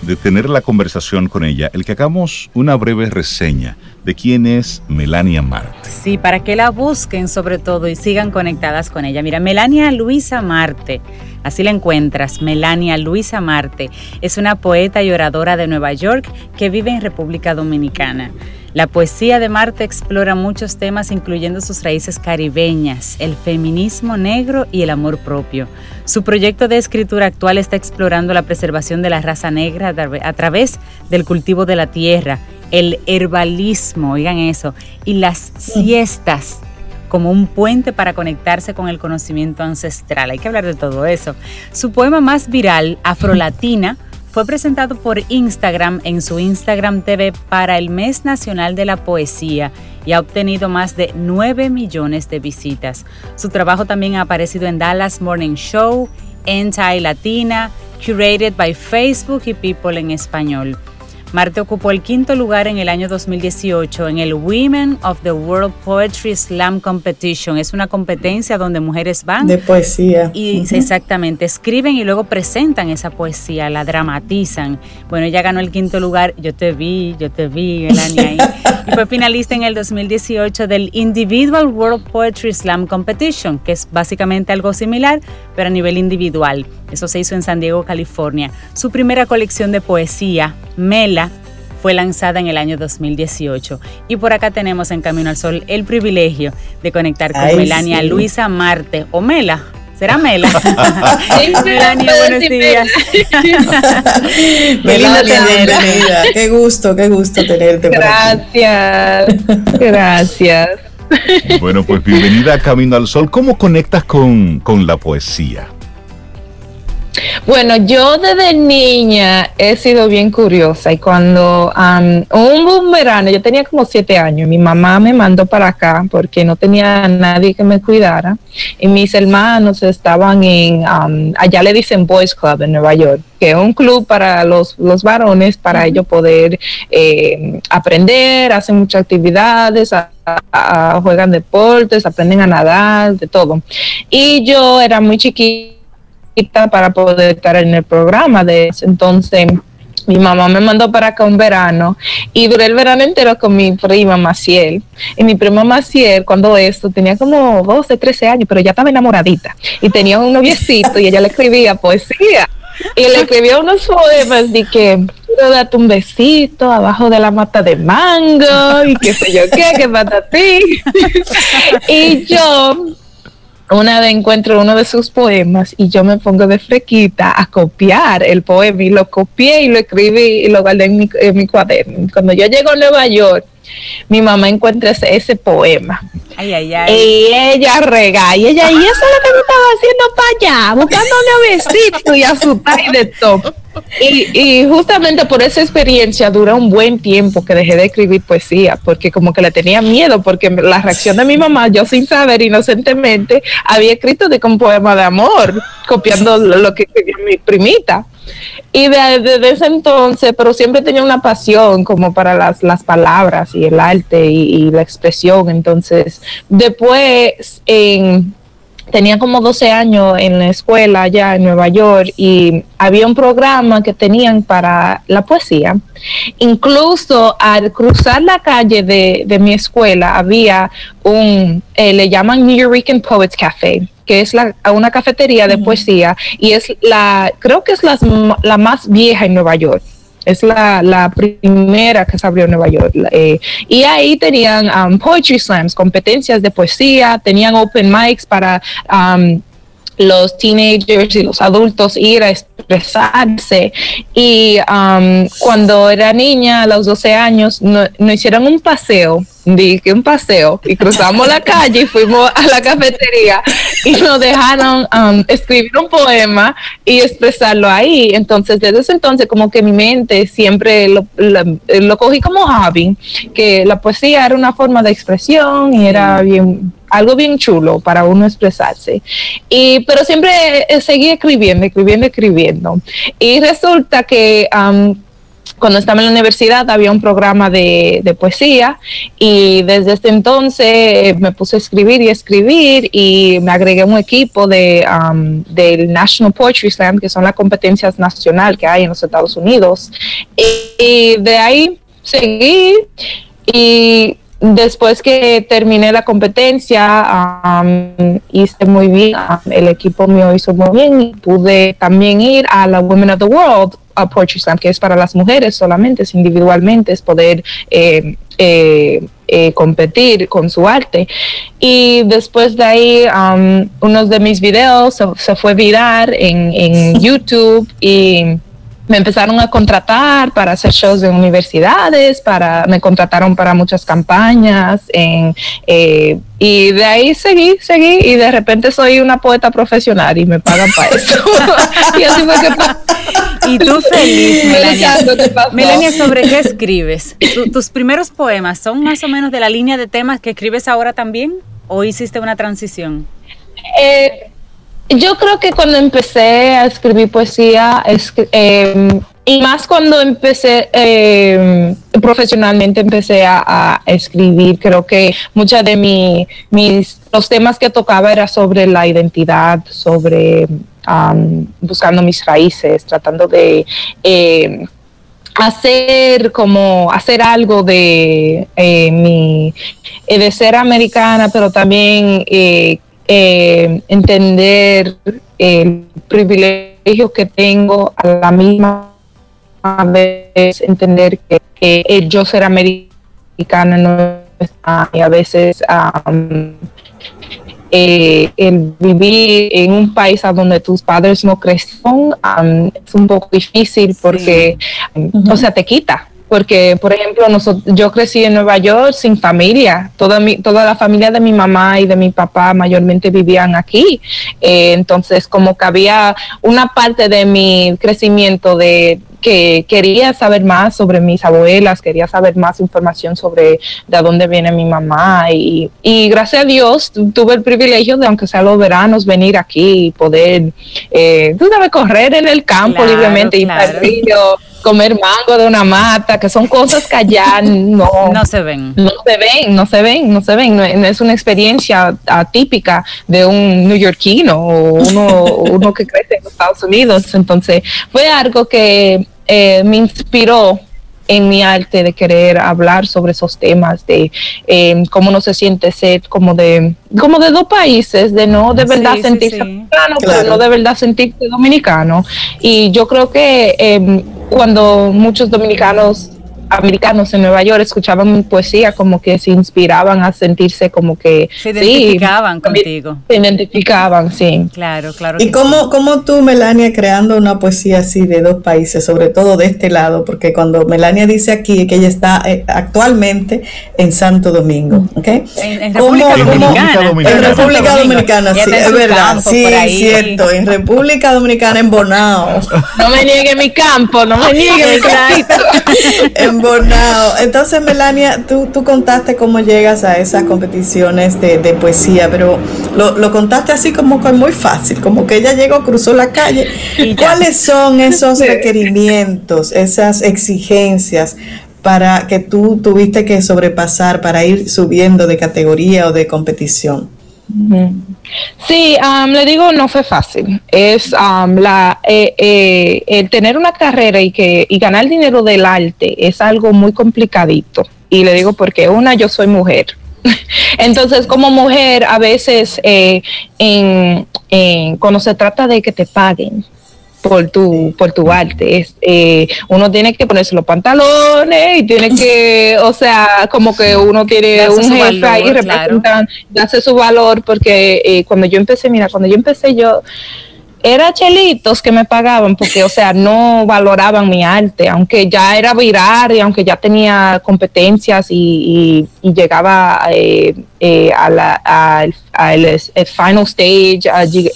de tener la conversación con ella, el que hagamos una breve reseña de quién es Melania Marte. Sí, para que la busquen sobre todo y sigan conectadas con ella. Mira, Melania Luisa Marte, así la encuentras, Melania Luisa Marte, es una poeta y oradora de Nueva York que vive en República Dominicana. La poesía de Marte explora muchos temas incluyendo sus raíces caribeñas, el feminismo negro y el amor propio. Su proyecto de escritura actual está explorando la preservación de la raza negra a través del cultivo de la tierra, el herbalismo, oigan eso, y las siestas como un puente para conectarse con el conocimiento ancestral. Hay que hablar de todo eso. Su poema más viral, Afrolatina, fue presentado por Instagram en su Instagram TV para el Mes Nacional de la Poesía y ha obtenido más de 9 millones de visitas. Su trabajo también ha aparecido en Dallas Morning Show, Anti Latina, Curated by Facebook y People en español. Marte ocupó el quinto lugar en el año 2018 en el Women of the World Poetry Slam Competition. Es una competencia donde mujeres van. De poesía. Y exactamente, escriben y luego presentan esa poesía, la dramatizan. Bueno, ella ganó el quinto lugar. Yo te vi, yo te vi, Elania. Ahí. y fue finalista en el 2018 del Individual World Poetry Slam Competition, que es básicamente algo similar, pero a nivel individual. Eso se hizo en San Diego, California. Su primera colección de poesía, Mela, fue lanzada en el año 2018. Y por acá tenemos en Camino al Sol el privilegio de conectar con Melania Luisa Marte o Mela. ¿Será Mela? Melania, buenos días. Melania, bienvenida. Qué gusto, qué gusto tenerte. Gracias, gracias. Bueno, pues bienvenida a Camino al Sol. ¿Cómo conectas con, con la poesía? Bueno, yo desde niña he sido bien curiosa y cuando um, un verano, yo tenía como siete años, mi mamá me mandó para acá porque no tenía nadie que me cuidara y mis hermanos estaban en, um, allá le dicen Boys Club en Nueva York, que es un club para los, los varones, para ellos poder eh, aprender, hacen muchas actividades, juegan deportes, aprenden a nadar, de todo. Y yo era muy chiquita para poder estar en el programa de ese entonces. Mi mamá me mandó para acá un verano y duré el verano entero con mi prima Maciel. Y mi prima Maciel, cuando esto, tenía como 12, 13 años, pero ya estaba enamoradita. Y tenía un noviecito y ella le escribía poesía. Y le escribía unos poemas de que quiero darte un besito abajo de la mata de mango y qué sé yo qué, que para ti. y yo una vez encuentro uno de sus poemas y yo me pongo de frequita a copiar el poema y lo copié y lo escribí y lo guardé en mi cuaderno. Cuando yo llego a Nueva York, mi mamá encuentra ese, poema. Y ella rega, y ella, y eso es lo que me estaba haciendo para allá, buscando un besito y asustar y de todo. Y, justamente por esa experiencia dura un buen tiempo que dejé de escribir poesía, porque como que le tenía miedo, porque la reacción de mi mamá, yo sin saber inocentemente, había escrito de un poema de amor, copiando lo que escribió mi primita. Y desde ese entonces, pero siempre tenía una pasión como para las, las palabras y el arte y, la expresión. Entonces, después, tenía como 12 años en la escuela allá en Nueva York y había un programa que tenían para la poesía. Incluso al cruzar la calle de, de mi escuela había un, eh, le llaman New York Poets Café que es la, una cafetería de poesía y es la, creo que es la, la más vieja en Nueva York. Es la, la, primera que se abrió en Nueva York. Eh, y ahí tenían um, poetry slams, competencias de poesía, tenían open mics para um, los teenagers y los adultos ir a expresarse. Y um, cuando era niña, a los 12 años, nos no hicieron un paseo, dije un paseo, y cruzamos la calle y fuimos a la cafetería y nos dejaron um, escribir un poema y expresarlo ahí. Entonces, desde ese entonces, como que mi mente siempre lo, lo cogí como hobby, que la poesía era una forma de expresión y era bien algo bien chulo para uno expresarse. Y, pero siempre eh, seguí escribiendo, escribiendo, escribiendo. Y resulta que cuando estaba en la universidad había un programa de, poesía y desde ese entonces me puse a escribir y escribir y me agregué a un equipo de, del National Poetry Slam, que son las competencias nacionales que hay en los Estados Unidos. y de ahí seguí y Después que terminé la competencia, hice muy bien, el equipo mío hizo muy bien y pude también ir a la Women of the World a Poetry Slam, que es para las mujeres solamente, es individualmente, es poder eh, eh, eh, competir con su arte. Y después de ahí, uno de mis videos se, fue viral en, en YouTube y me empezaron a contratar para hacer shows en universidades, para, me contrataron para muchas campañas en, eh, y de ahí seguí, seguí y de repente soy una poeta profesional y me pagan para eso. y así fue que Y tú feliz, Melania. Melania, ¿sobre qué escribes? ¿Tus primeros poemas son más o menos de la línea de temas que escribes ahora también o hiciste una transición? Eh, yo creo que cuando empecé a escribir poesía, es, eh, y más cuando empecé eh, profesionalmente, empecé a, escribir, creo que muchos de mi, mis, los temas que tocaba era sobre la identidad, sobre buscando mis raíces, tratando de... Eh, hacer como hacer algo de mi de ser americana pero también eh, eh, entender el privilegio que tengo a la misma vez entender que, que yo ser americana no está y a veces eh, el vivir en un país a donde tus padres no crecieron es un poco difícil porque, o sea, te quita porque, por ejemplo, nosotros, yo crecí en Nueva York sin familia, toda, mi, toda la familia de mi mamá y de mi papá mayormente vivían aquí, eh, entonces como que había una parte de mi crecimiento de que quería saber más sobre mis abuelas, quería saber más información sobre de dónde viene mi mamá. Y, y gracias a Dios tuve el privilegio de, aunque sea los veranos, venir aquí y poder, eh, tú sabes, correr en el campo libremente y comer mango de una mata, que son cosas que allá no, no se ven. No se ven, no se ven, no se ven. No, es una experiencia atípica de un neoyorquino o uno, uno que crece en Estados Unidos. Entonces, fue algo que eh, me inspiró en mi arte de querer hablar sobre esos temas de eh, cómo no se siente ser como de como de dos países de no de verdad sentirse dominicano pero no de verdad sentirse dominicano y yo creo que eh, cuando muchos dominicanos americanos en Nueva York escuchaban poesía como que se inspiraban a sentirse como que se identificaban contigo. Se identificaban, sí. Claro, claro. ¿Y cómo, cómo tú, Melania, creando una poesía así de dos países, sobre todo de este lado? Porque cuando Melania dice aquí que ella está eh, actualmente en Santo Domingo, ¿ok? En, República, Dominicana. En República Dominicana, sí, es verdad. Sí, es cierto. En República Dominicana, en Bonao. No me niegue mi campo, no me niegue mi campo. en entonces, Melania, tú, tú contaste cómo llegas a esas competiciones de, poesía, pero lo, contaste así como que muy fácil, como que ella llegó, cruzó la calle. ¿Cuáles son esos requerimientos, esas exigencias para que tú tuviste que sobrepasar para ir subiendo de categoría o de competición? Sí, le digo, no fue fácil. Es la, eh, eh, el tener una carrera y, que, y ganar dinero del arte es algo muy complicadito. Y le digo porque una, yo soy mujer. Entonces, como mujer, a veces eh, en, cuando se trata de que te paguen, por tu, por tu arte. Es, eh, uno tiene que ponerse los pantalones y tiene que, o sea, como que uno tiene un jefe ahí representando, darse su valor, porque eh, cuando yo empecé, mira, cuando yo empecé yo era chelitos que me pagaban porque, o sea, no valoraban mi arte, aunque ya era viral y aunque ya tenía competencias y, llegaba eh, eh, a la, al final stage,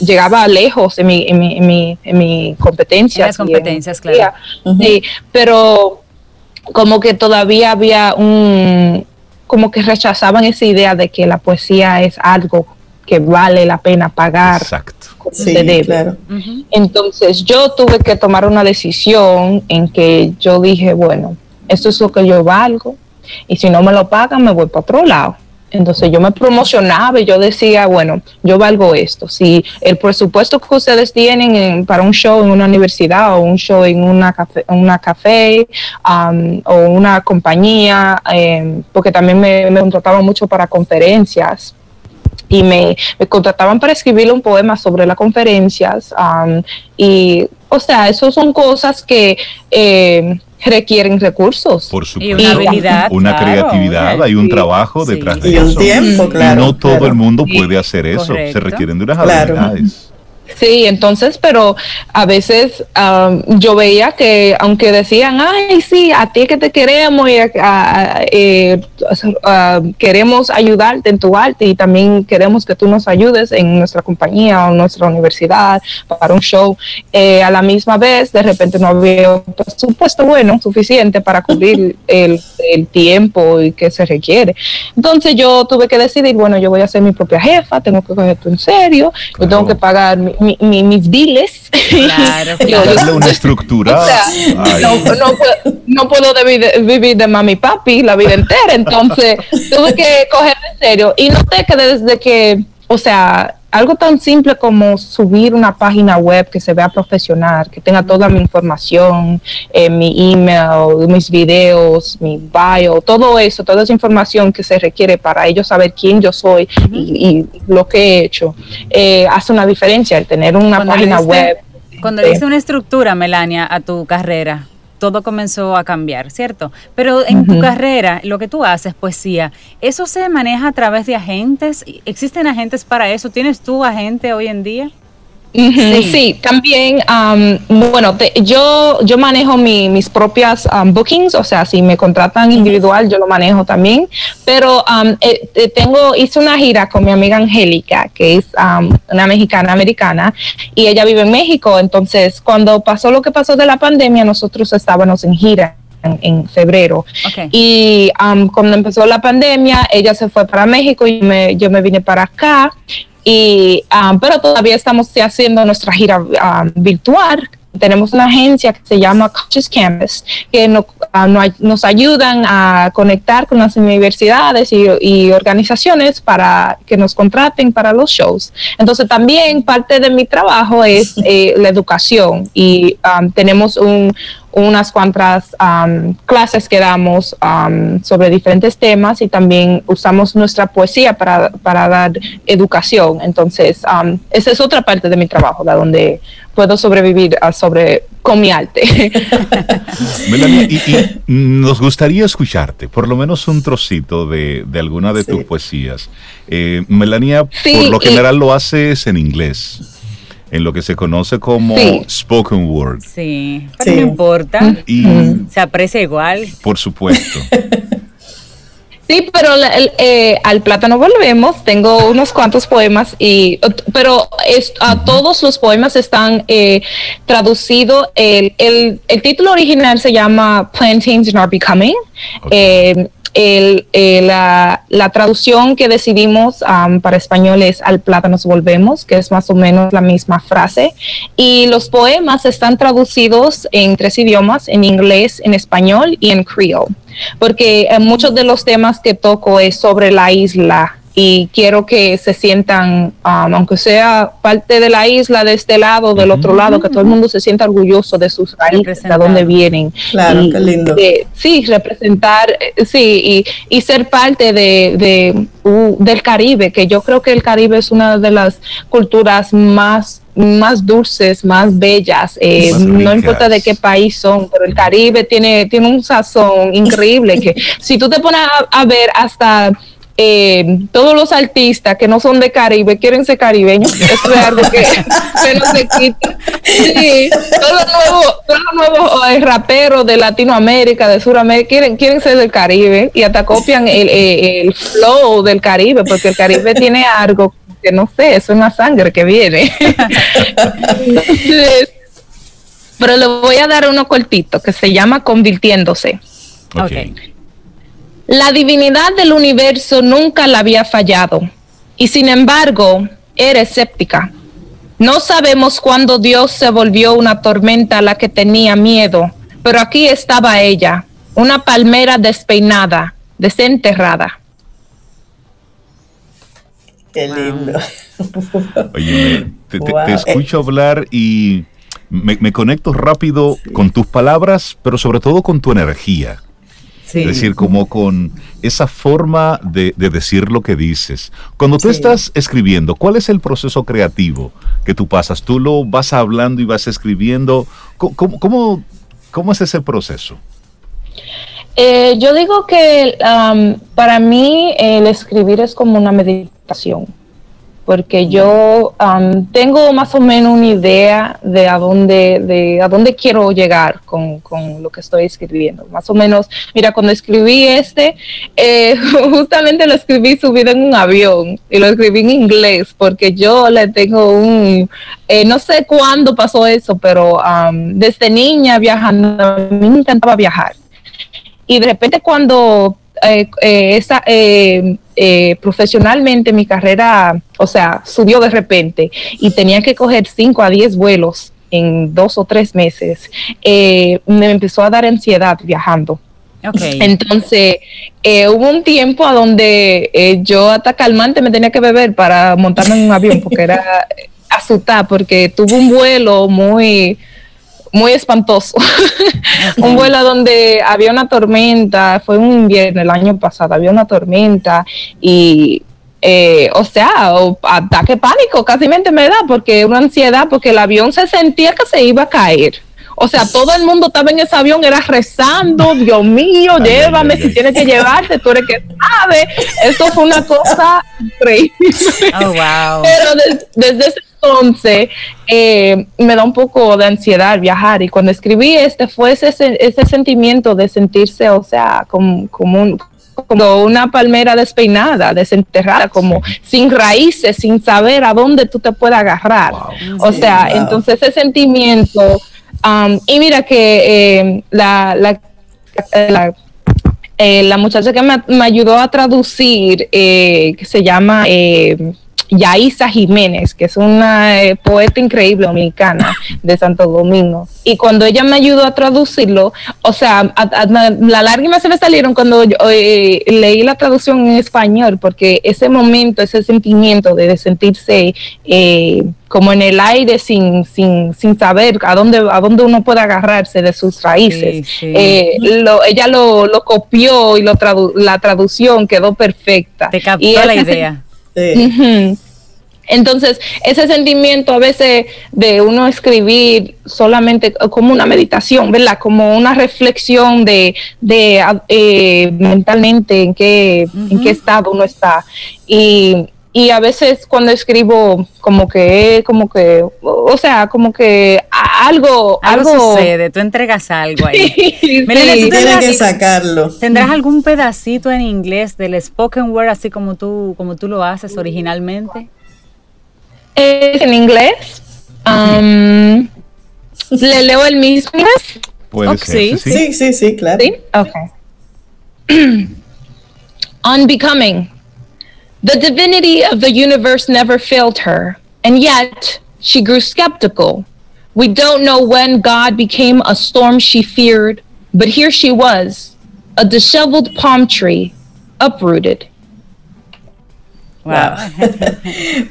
llegaba lejos en mi, en mi, en mi, en mi competencia. competencias, claro. Sí, pero como que todavía había un, como que rechazaban esa idea de que la poesía es algo que vale la pena pagar. Exacto. Sí, Claro. Entonces yo tuve que tomar una decisión en que yo dije, bueno, esto es lo que yo valgo y si no me lo pagan me voy para otro lado. Entonces yo me promocionaba y yo decía, bueno, yo valgo esto. Si el presupuesto que ustedes tienen para un show en una universidad o un show en una café, una café o una compañía, em, porque también me, me contrataban mucho para conferencias, y me, contrataban para escribirle un poema sobre las conferencias y o sea, eso son cosas que eh, requieren recursos. Por supuesto. Y una habilidad. Una creatividad, hay un trabajo detrás de eso. Y un tiempo, claro. Y no todo el mundo puede hacer eso. Se requieren de unas habilidades. Sí, entonces, pero a veces yo veía que aunque decían, ay, sí, a ti que te queremos y eh, queremos ayudarte en tu arte y también queremos que tú nos ayudes en nuestra compañía o nuestra universidad para un show, eh, a la misma vez de repente no había presupuesto bueno suficiente para cubrir el, tiempo y que se requiere. Entonces yo tuve que decidir, bueno, yo voy a ser mi propia jefa, tengo que coger esto en serio, yo tengo que pagar mi mi, mis diles. Claro, Darle una estructura. no, puedo vivir de mami y papi la vida entera, entonces tuve que coger en serio. Y noté que desde que, o sea, algo tan simple como subir una página web que se vea profesional, que tenga toda mi información, eh, mi email, mis videos, mi bio, todo eso, toda esa información que se requiere para ellos saber quién yo soy y, lo que he hecho, eh, hace una diferencia el tener una página web. Cuando le una estructura, Melania, a tu carrera, todo comenzó a cambiar, ¿cierto? Pero en tu carrera, lo que tú haces, poesía, ¿eso se maneja a través de agentes? ¿Existen agentes para eso? ¿Tienes tú agente hoy en día? Sí. también, bueno, yo, yo manejo mis propias bookings, o sea, si me contratan individual, yo lo manejo también, pero eh, eh, tengo, hice una gira con mi amiga Angélica, que es una mexicana americana, y ella vive en México, entonces cuando pasó lo que pasó de la pandemia, nosotros estábamos en gira. En, febrero y cuando empezó la pandemia ella se fue para México y me, yo me vine para acá y, um, pero todavía estamos haciendo nuestra gira um, virtual. Tenemos una agencia que se llama Conscious Campus, que uh, nos ayudan a conectar con las universidades y, organizaciones para que nos contraten para los shows. Entonces también parte de mi trabajo es eh, la educación y um, tenemos un, unas cuantas clases que damos sobre diferentes temas y también usamos nuestra poesía para, dar educación. Entonces, esa es otra parte de mi trabajo, de donde puedo sobrevivir sobre con mi arte. Melanie, y, nos gustaría escucharte, por lo menos un trocito de, alguna de tus poesías. Eh, Melania, por lo general lo haces en inglés en lo que se conoce como spoken word. Sí, pero no importa. Y se aprecia igual. Por supuesto. Sí, pero eh, al plátano volvemos. Tengo unos cuantos poemas y, pero a todos los poemas están eh, traducidos. El, el, título original se llama Plantains Are Becoming. Eh, eh, la, traducción que decidimos para español es Al plátano nos volvemos, que es más o menos la misma frase. Y los poemas están traducidos en tres idiomas, en inglés, en español y en creole, porque eh, muchos de los temas que toco es sobre la isla y quiero que se sientan, um, aunque sea parte de la isla de este lado, del otro lado, que todo el mundo se sienta orgulloso de sus raíces, de dónde vienen. Claro, qué lindo. sí, representar, eh, sí, y, y ser parte de, del Caribe, que yo creo que el Caribe es una de las culturas más más dulces, más bellas, eh, no importa de qué país son, pero el Caribe tiene, tiene un sazón increíble que si tú te pones a ver hasta eh, todos los artistas que no son de Caribe quieren ser caribeños. Eso es algo que, se quita. Sí, todos los nuevos, todos los nuevos eh, raperos de Latinoamérica, de Sudamérica, quieren, quieren ser del Caribe y hasta copian el, el, flow del Caribe, porque el Caribe tiene algo que no sé, es una sangre que viene. pero le voy a dar uno cortito que se llama Convirtiéndose. Okay. La divinidad del universo nunca la había fallado y sin embargo era escéptica. No sabemos cuándo Dios se volvió una tormenta a la que tenía miedo, pero aquí estaba ella, una palmera despeinada, desenterrada. Qué lindo. Oye, te, escucho hablar y me conecto rápido con tus palabras, pero sobre todo con tu energía. Es decir, como con esa forma de, decir lo que dices. Cuando tú estás escribiendo, ¿cuál es el proceso creativo que tú pasas? ¿Tú lo vas hablando y vas escribiendo? ¿Cómo, cómo, es ese proceso? Eh, yo digo que para mí el escribir es como una meditación porque yo tengo más o menos una idea de a dónde, de a dónde quiero llegar con, lo que estoy escribiendo. Más o menos, mira, cuando escribí este, eh, justamente lo escribí subido en un avión y lo escribí en inglés porque yo le tengo un, eh, no sé cuándo pasó eso, pero desde niña viajando, a mí me encantaba viajar. Y de repente cuando eh, esa, eh, profesionalmente mi carrera, o sea, subió de repente y tenía que coger 5 a 10 vuelos en dos o tres meses, eh, me empezó a dar ansiedad viajando. Okay. Entonces, eh, hubo un tiempo a donde yo hasta calmante me tenía que beber para montarme en un avión porque era asustada porque tuve un vuelo muy muy espantoso. un vuelo donde había una tormenta, fue un invierno el año pasado, había una tormenta y, eh, o sea, ataque pánico, casi me da, porque una ansiedad, porque el avión se sentía que se iba a caer. O sea, todo el mundo estaba en ese avión, era rezando, Dios mío, llévame, si tienes que llevarte, tú eres que sabe. Eso fue una cosa increíble. Oh, wow. Pero desde ese entonces eh, me da un poco de ansiedad viajar y cuando escribí este fue ese, ese sentimiento de sentirse, o sea, como, como, como una palmera despeinada, desenterrada, como sin raíces, sin saber a dónde tú te puedes agarrar. O sea, entonces ese sentimiento, um, y mira que eh, la, la, eh, la muchacha que me, me, ayudó a traducir, eh, que se llama eh, Yaisa Jiménez, que es una eh, poeta increíble dominicana de Santo Domingo. Y cuando ella me ayudó a traducirlo, o sea, la lágrima se me salieron cuando eh, leí la traducción en español, porque ese momento, ese sentimiento de, sentirse eh, como en el aire sin, sin, sin saber a dónde, a dónde uno puede agarrarse de sus raíces. ella lo, lo, copió y lo la traducción quedó perfecta. Te captó la idea. Entonces, ese sentimiento a veces de uno escribir solamente como una meditación, ¿verdad? Como una reflexión de, de eh, mentalmente en qué, en qué estado uno está. Y, y a veces cuando escribo como que como que o sea como que algo algo, sucede tú entregas algo ahí. Sí, tienes que sacarlo. tendrás algún pedacito en inglés del spoken word así como tú como tú lo haces originalmente es en inglés um, le leo el mismo Puede sí, sí. Sí sí claro. Sí okay unbecoming The divinity of the universe never failed her, and yet she grew skeptical. We don't know when God became a storm she feared, but here she was, a disheveled palm tree, uprooted. Wow.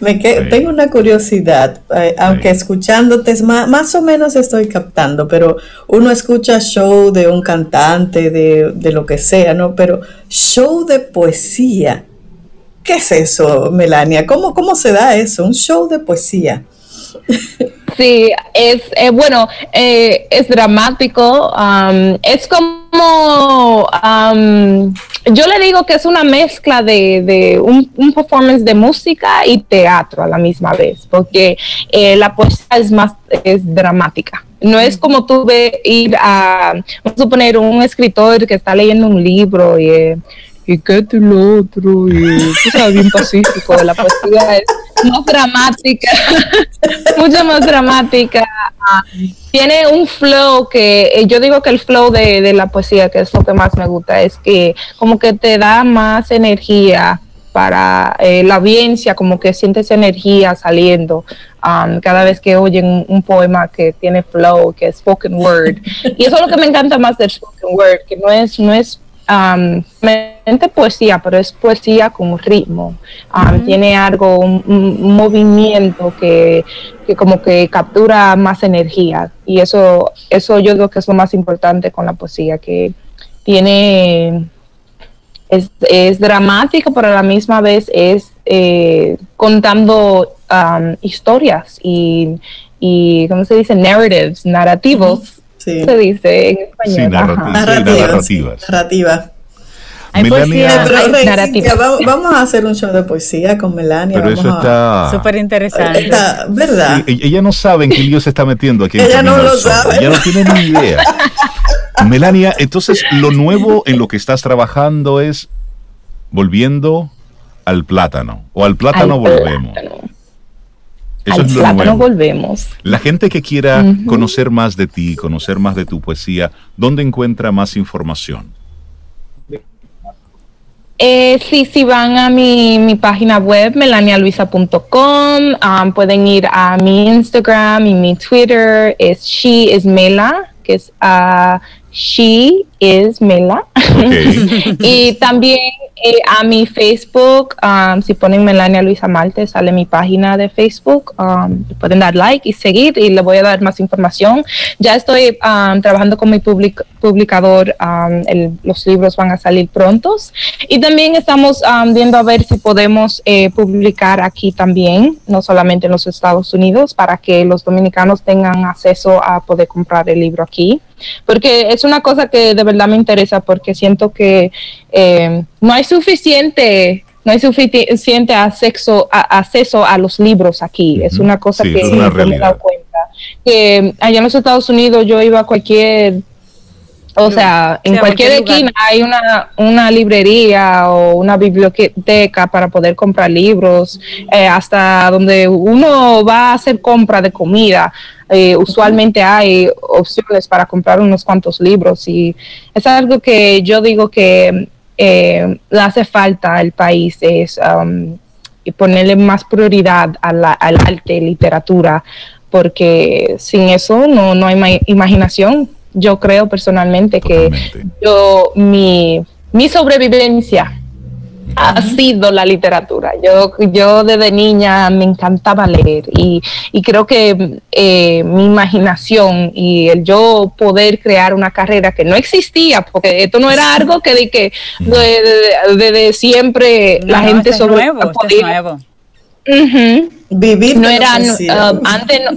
Me que, tengo una curiosidad, eh, aunque escuchándote más, más, o menos estoy captando, pero uno escucha show de un cantante, de, de lo que sea, ¿no? Pero show de poesía. ¿Qué es eso, Melania? ¿Cómo, cómo se da eso? Un show de poesía. Sí, es eh, bueno, eh, es dramático, um, es como, um, yo le digo que es una mezcla de, un, performance de música y teatro a la misma vez, porque eh, la poesía es más, es dramática. No es como tú ve ir a, vamos a suponer, un escritor que está leyendo un libro y y qué tú lo otro, y tú bien pacífico, la poesía es más dramática, mucho más dramática. tiene un flow que eh, yo digo que el flow de, la poesía, que es lo que más me gusta, es que como que te da más energía para eh, la audiencia, como que sientes energía saliendo um, cada vez que oyen un, poema que tiene flow, que es spoken word. Y eso es lo que me encanta más del spoken word, que no es, no es um, poesía, pero es poesía con ritmo. Tiene algo, un, movimiento que, como que captura más energía. Y eso, eso yo creo que es lo más importante con la poesía, que tiene, es, es dramático, pero a la misma vez es eh, contando historias y, y, ¿cómo se dice? Narratives, narrativos se dice en español. narrativas. Narrativa. Hay poesía, narrativa. Vamos, a hacer un show de poesía con Melania. Pero eso está. Súper interesante. ¿Verdad? ella no sabe en qué lío se está metiendo aquí. ella no lo sabe. Ella no tiene ni idea. Melania, entonces lo nuevo en lo que estás trabajando es volviendo al plátano. O al plátano volvemos. Eso es lo nuevo. volvemos. La gente que quiera conocer más de ti, conocer más de tu poesía, ¿dónde encuentra más información? Eh, sí, si van a mi, mi página web, melanialuisa.com, um, pueden ir a mi Instagram y mi Twitter, es she is mela, que es uh, she is mela. y también eh, a mi Facebook, um, si ponen Melania Luisa Malte, sale mi página de Facebook. Um, pueden dar like y seguir y le voy a dar más información. Ya estoy um, trabajando con mi publicador, los libros van a salir prontos. Y también estamos viendo a ver si podemos eh, publicar aquí también, no solamente en los Estados Unidos, para que los dominicanos tengan acceso a poder comprar el libro aquí. Porque es una cosa que de verdad me interesa porque siento que eh, no hay suficiente no hay suficiente acceso a, acceso a los libros aquí. Es una cosa que me he dado cuenta. Que allá en los Estados Unidos yo iba a cualquier o sea, en cualquier esquina hay una, una, librería o una biblioteca para poder comprar libros, eh, hasta donde uno va a hacer compra de comida. Eh, usualmente hay opciones para comprar unos cuantos libros y es algo que yo digo que eh, le hace falta al país, es um, ponerle más prioridad al arte y literatura, porque sin eso no, no hay imaginación yo creo personalmente que yo, mi, mi sobrevivencia ha sido la literatura. Yo, yo desde niña me encantaba leer y, y creo que eh, mi imaginación y el yo poder crear una carrera que no existía, porque esto no era algo que de que desde siempre la gente sobre nuevo, Vivir no era uh, antes no,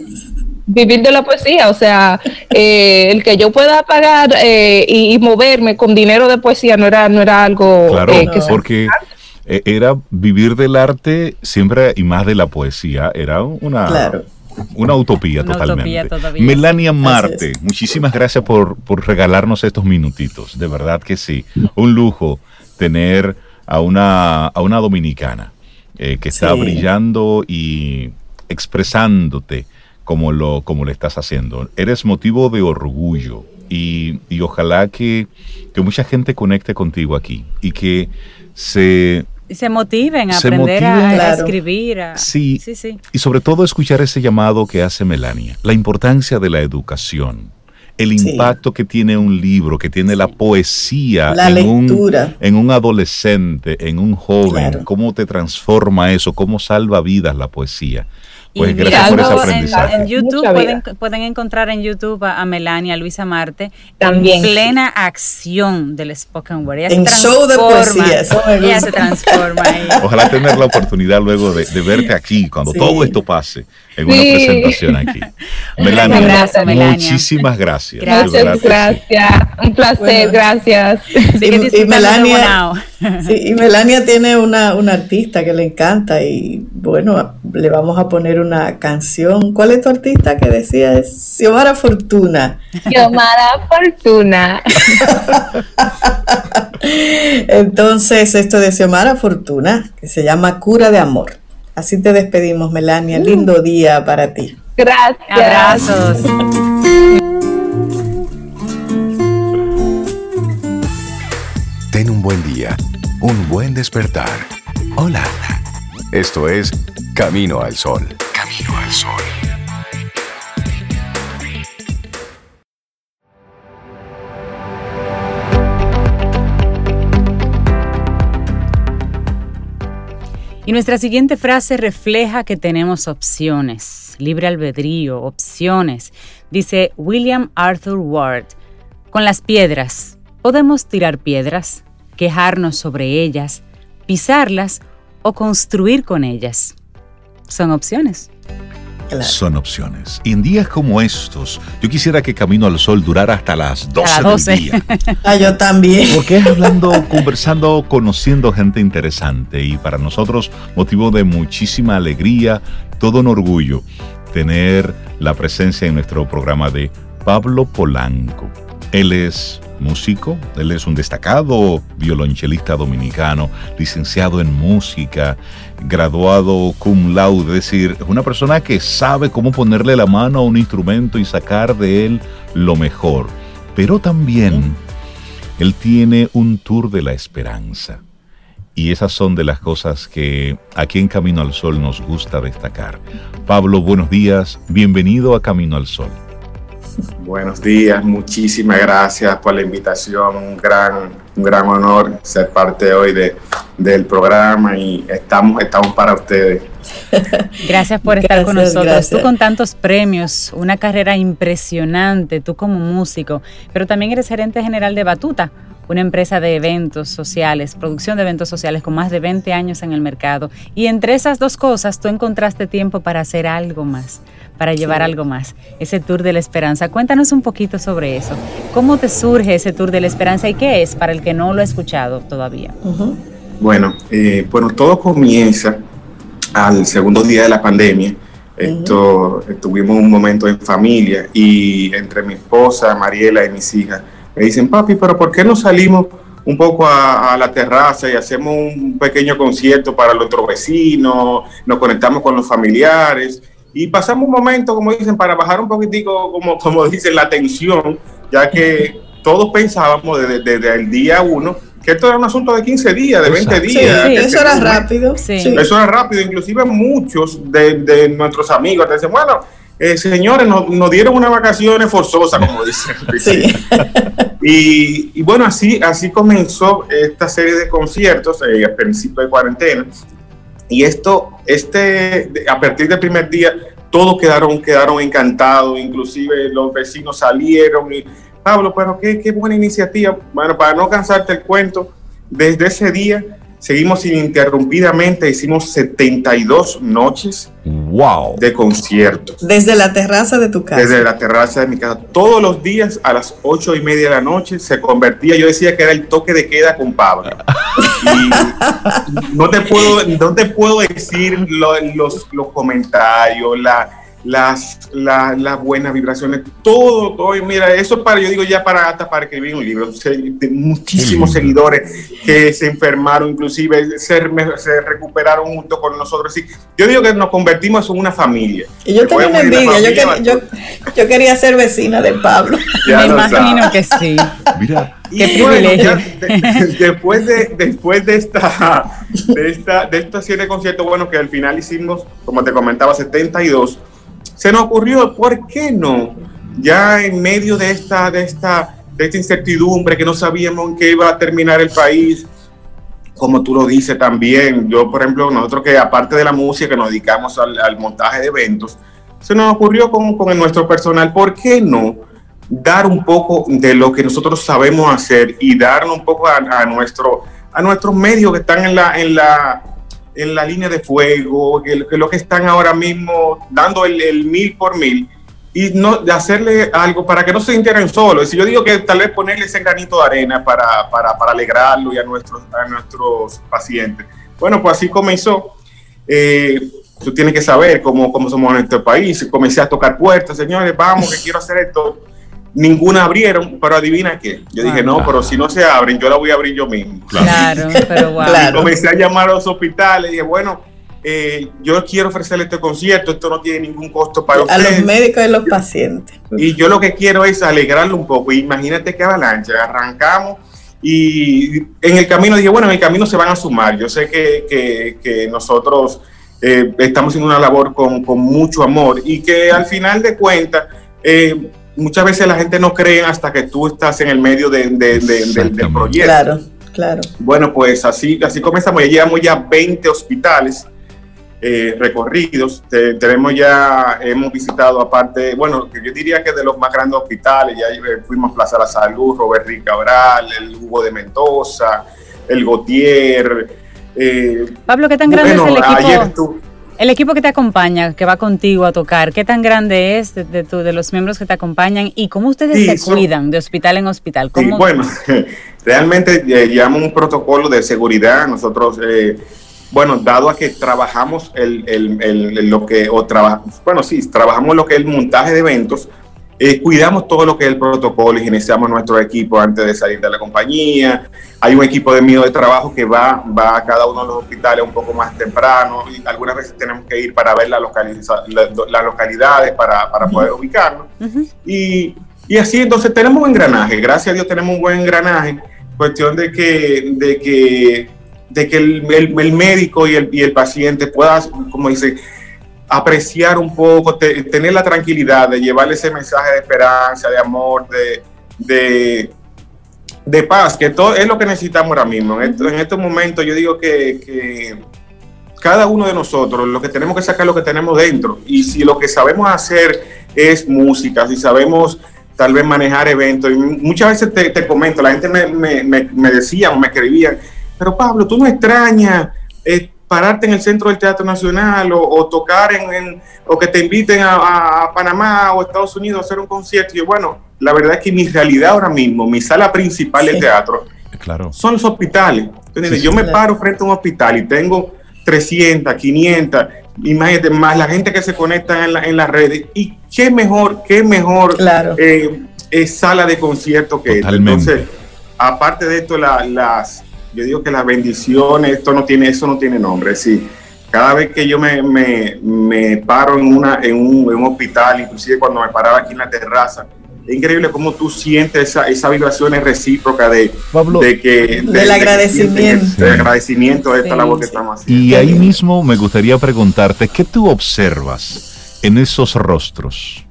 vivir de la poesía, o sea, eh, el que yo pueda pagar eh, y, moverme con dinero de poesía no era, no era algo claro, eh, porque era vivir del arte siempre y más de la poesía, era una... Una utopía totalmente. Melania Marte, muchísimas gracias por, por regalarnos estos minutitos. De verdad que sí. Un lujo tener a una, a una dominicana que está brillando y expresándote como lo, como lo estás haciendo. Eres motivo de orgullo y, ojalá que, mucha gente conecte contigo aquí y que se... se motiven a aprender a, escribir. Sí, sí, sí. Y sobre todo escuchar ese llamado que hace Melania, la importancia de la educación el impacto que tiene un libro, que tiene la poesía en, Un, en un adolescente, en un joven, cómo te transforma eso, cómo salva vidas la poesía. Pues gracias por ese aprendizaje. En, YouTube pueden, encontrar en YouTube a, Melania, a Luisa Marte, También. en plena acción del spoken word. en show de poesía. Ella se transforma ahí. Ojalá tener la oportunidad luego de, verte aquí, cuando todo esto pase, en una presentación aquí. Melania, muchísimas gracias. Gracias, gracias. Un placer, gracias. y, Melania, y Melania tiene una, una artista que le encanta y bueno, le vamos a poner una canción. ¿Cuál es tu artista que decía? Es Xiomara Fortuna. Xiomara Fortuna. Entonces, esto de Xiomara Fortuna, que se llama Cura de Amor. Así te despedimos, Melania. Mm. Lindo día para ti. Gracias. Abrazos. Ten un buen día, un buen despertar. Hola. Esto es Camino al Sol. Camino al Sol. Y nuestra siguiente frase refleja que tenemos opciones, libre albedrío, opciones. Dice William Arthur Ward, con las piedras, podemos tirar piedras, quejarnos sobre ellas, pisarlas o construir con ellas. Son opciones. Son opciones. Y en días como estos, yo quisiera que Camino al Sol durara hasta las 12, del día. ah, yo también. Porque es hablando, conversando, conociendo gente interesante y para nosotros motivo de muchísima alegría, todo un orgullo tener la presencia en nuestro programa de Pablo Polanco. Él es músico, él es un destacado violonchelista dominicano, licenciado en música, graduado cum laude, es decir, es una persona que sabe cómo ponerle la mano a un instrumento y sacar de él lo mejor. Pero también él tiene un tour de la esperanza. Y esas son de las cosas que aquí en Camino al Sol nos gusta destacar. Pablo, buenos días, bienvenido a Camino al Sol. Buenos días, muchísimas gracias por la invitación, un gran, un gran honor ser parte hoy de, del programa y estamos, estamos para ustedes. Gracias por estar con nosotros. Tú con tantos premios, una carrera impresionante, tú como músico, pero también eres gerente general de Batuta, una empresa de eventos sociales, producción de eventos sociales con más de 20 años en el mercado. Y entre esas dos cosas tú encontraste tiempo para hacer algo más para llevar algo más, ese Tour de la Esperanza. Cuéntanos un poquito sobre eso. ¿Cómo te surge ese Tour de la Esperanza y qué es para el que no lo ha escuchado todavía? Bueno, eh, bueno, todo comienza al segundo día de la pandemia. Esto, tuvimos un momento en familia y entre mi esposa, Mariela y mis hijas me dicen, papi, pero ¿por qué no salimos un poco a, la terraza y hacemos un pequeño concierto para nuestros vecinos, nos conectamos con los familiares y pasamos un momento, como dicen, para bajar un poquitico, como, como dicen, la tensión, ya que todos pensábamos desde, el día uno que esto era un asunto de 15 días, de 20 días. Sí, eso era rápido. Eso era rápido. Inclusive muchos de, nuestros amigos te dicen, bueno, eh, señores, nos, dieron unas vacaciones forzosas, como dicen. Sí. y, bueno, así, así comenzó esta serie de conciertos eh, a principio de cuarentena. Y esto, este, a partir del primer día, todos quedaron, quedaron encantados, inclusive los vecinos salieron y, Pablo, pero qué, qué buena iniciativa. Bueno, para no cansarte el cuento, desde ese día Seguimos ininterrumpidamente, hicimos 72 noches wow. de conciertos. Desde la terraza de tu casa. Desde la terraza de mi casa. Todos los días a las ocho y media de la noche se convertía, yo decía que era el toque de queda con Pablo. no te puedo, no te puedo decir los, los comentarios, la, las, las buenas vibraciones, todo, todo. mira, eso para, yo digo ya para hasta para escribir un libro. muchísimos seguidores que se enfermaron, inclusive se, se recuperaron junto con nosotros. Sí, yo digo que nos convertimos en una familia. Y yo tenía una envidia, yo, yo, quería ser vecina de Pablo. Me imagino que sí. Mira. Qué privilegio. después de después de esta de esta de esta de conciertos bueno que al final hicimos como te comentaba 72 se nos ocurrió, ¿por qué no? Ya en medio de esta, de esta, de esta incertidumbre que no sabíamos en qué iba a terminar el país, como tú lo dices también, yo por ejemplo, nosotros que aparte de la música que nos dedicamos al, montaje de eventos, se nos ocurrió con, con nuestro personal, ¿por qué no dar un poco de lo que nosotros sabemos hacer y darnos un poco a, nuestro, a nuestros medios que están en la, en la, en la línea de fuego, que, lo que están ahora mismo dando el, mil por mil, y no de hacerle algo para que no se sintieran solos. Si yo digo que tal vez ponerle ese granito de arena para, para, para alegrarlo y a nuestros, a nuestros pacientes. Bueno, pues así comenzó. Eh, tú tienes que saber cómo, cómo somos en este país. Comencé a tocar puertas, señores, vamos, que quiero hacer esto ninguna abrieron, pero adivina qué. Yo dije, no, pero si no se abren, yo la voy a abrir yo mismo. Claro, pero wow. Comencé a llamar a los hospitales y dije, bueno, eh, yo quiero ofrecerle este concierto, esto no tiene ningún costo para ustedes. A los médicos y los pacientes. Y yo lo que quiero es alegrarlo un poco. Imagínate qué avalancha, arrancamos y en el camino dije, bueno, en el camino se van a sumar. Yo sé que, que, nosotros eh, estamos haciendo una labor con, con, mucho amor y que al final de cuentas... Eh, muchas veces la gente no cree hasta que tú estás en el medio del, proyecto. Claro, claro. Bueno, pues así, así comenzamos. Ya llevamos ya 20 hospitales eh, recorridos. tenemos ya, hemos visitado aparte, bueno, yo diría que de los más grandes hospitales, ya fuimos a Plaza La Salud, Robert Cabral, el Hugo de Mendoza, el Gautier. Eh, Pablo, ¿qué tan grande es el equipo? Ayer el equipo que te acompaña, que va contigo a tocar, ¿qué tan grande es de, de, los miembros que te acompañan y cómo ustedes se cuidan de hospital en hospital? Sí, bueno, realmente eh, llevamos un protocolo de seguridad. Nosotros, eh, bueno, dado a que trabajamos el, el, el, lo que, o trabaja, bueno, sí, trabajamos lo que es el montaje de eventos, eh, cuidamos todo lo que es el protocolo, iniciamos nuestro equipo antes de salir de la compañía. Hay un equipo de mío de trabajo que va, va a cada uno de los hospitales un poco más temprano. Y algunas veces tenemos que ir para ver la las localidades para, para poder ubicarnos. y, y, así, entonces tenemos un engranaje. Gracias a Dios tenemos un buen engranaje. Cuestión de que, de que, de que el, el, médico y el, y el paciente puedan, como dice, apreciar un poco, tener la tranquilidad de llevarle ese mensaje de esperanza, de amor, de, de, paz, que todo es lo que necesitamos ahora mismo. En, estos momentos yo digo que, cada uno de nosotros, lo que tenemos que sacar lo que tenemos dentro. Y si lo que sabemos hacer es música, si sabemos tal vez manejar eventos, muchas veces te, comento, la gente me, me, me, decía o me escribían, pero Pablo, tú no extrañas... Eh, pararte en el centro del Teatro Nacional o, tocar en, o que te inviten a, Panamá o Estados Unidos a hacer un concierto. Y bueno, la verdad es que mi realidad ahora mismo, mi sala principal del teatro, claro. son los hospitales. yo me paro frente a un hospital y tengo 300, 500, imagínate, más la gente que se conecta en, la, en las redes. Y qué mejor, qué mejor eh, sala de concierto que esta. Entonces, aparte de esto, las, yo digo que las bendiciones, esto no tiene, eso no tiene nombre. Sí, cada vez que yo me, me, paro en, una, en, un, en un hospital, inclusive cuando me paraba aquí en la terraza, es increíble cómo tú sientes esa, esa vibración recíproca de, de que del agradecimiento. del agradecimiento de esta labor que estamos haciendo. Y ahí mismo me gustaría preguntarte qué tú observas en esos rostros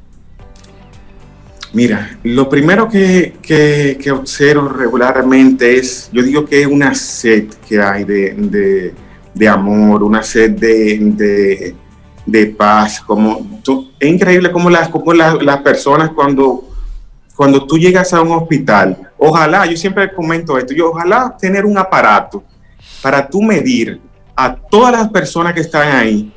Mira, lo primero que, que, observo regularmente es, yo digo que es una sed que hay de, de, amor, una sed de, de, paz. Como, es increíble cómo las, como las, las personas cuando cuando tú llegas a un hospital, ojalá, yo siempre comento esto, yo ojalá tener un aparato para tú medir a todas las personas que están ahí,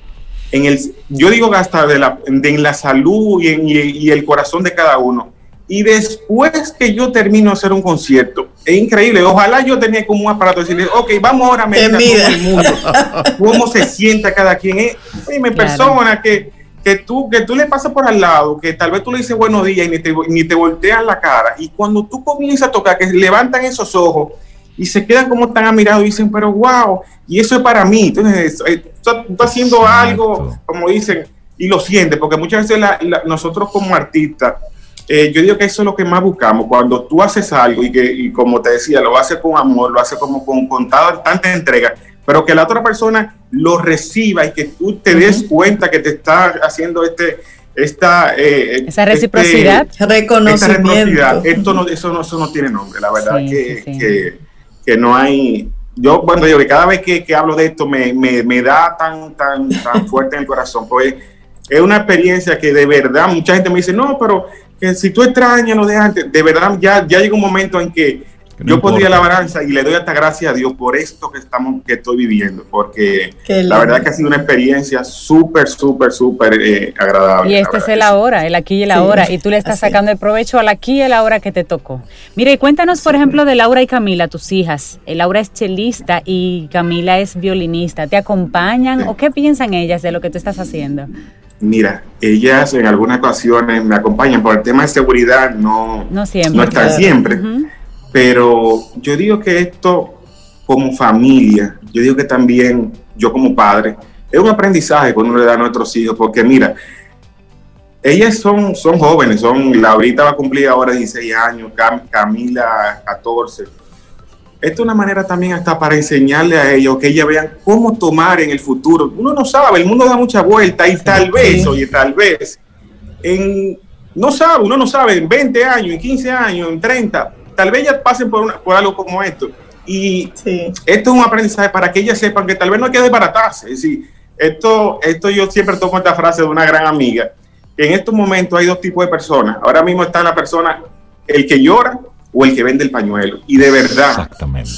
en el, yo digo hasta de la, en la salud y, en, y, el corazón de cada uno. Y después que yo termino de hacer un concierto, es increíble. Ojalá yo tenía como un aparato decirle, ok, vamos ahora a medir todo el mundo. cómo se sienta cada quien. Es, dime, persona que que tú, que tú le pasas por al lado, que tal vez tú le dices buenos días y ni te, ni te voltean la cara, y cuando tú comienzas a tocar, que levantan esos ojos y se quedan como tan admirados y dicen, pero wow, y eso es para mí. Entonces, eh, estás haciendo algo, como dicen, y lo sientes, porque muchas veces nosotros como artistas, eh, yo digo que eso es lo que más buscamos, cuando tú haces algo y que, y como te decía, lo haces con amor, lo haces como con, con tanta entrega, pero que la otra persona lo reciba y que tú te des cuenta que te está haciendo este esta eh, esa reciprocidad, este, reconocimiento. Esto no, eso no, eso no tiene nombre. La verdad que, Que, que, no hay. Yo cuando digo que cada vez que, que hablo de esto me, me, me, da tan tan tan fuerte en el corazón, pues es una experiencia que de verdad mucha gente me dice no, pero que si tú extrañas lo de antes, de verdad ya ya llega un momento en que yo pondría la balanza y le doy hasta gracias a Dios por esto que estamos, que estoy viviendo, porque la verdad que ha sido una experiencia súper, súper, súper eh, agradable. Y este es el ahora, el aquí y el ahora, y tú le estás sacando el provecho al aquí y el ahora que te tocó. Mire, cuéntanos, por ejemplo, de Laura y Camila, tus hijas. Eh, Laura es chelista y Camila es violinista. ¿Te acompañan o qué piensan ellas de lo que tú estás haciendo? Mira, ellas en algunas ocasiones me acompañan por el tema de seguridad, no, no siempre. No están siempre. Pero yo digo que esto como familia, yo digo que también yo como padre, es un aprendizaje cuando uno le da a nuestros hijos, porque mira, ellas son, son jóvenes, son, Laurita va a cumplir ahora 16 años, Camila 14. Esto es una manera también hasta para enseñarle a ellos, que ellas vean cómo tomar en el futuro. Uno no sabe, el mundo da mucha vuelta y tal vez, oye, tal vez, en, no sabe, uno no sabe, en 20 años, en 15 años, en 30, tal vez ellas pasen por, por algo como esto. Y esto es un aprendizaje para que ellas sepan que tal vez no hay que desbaratarse. Es decir, esto, esto yo siempre tomo esta frase de una gran amiga, que en estos momentos hay dos tipos de personas. Ahora mismo está la persona, el que llora o el que vende el pañuelo. Y de verdad, Exactamente.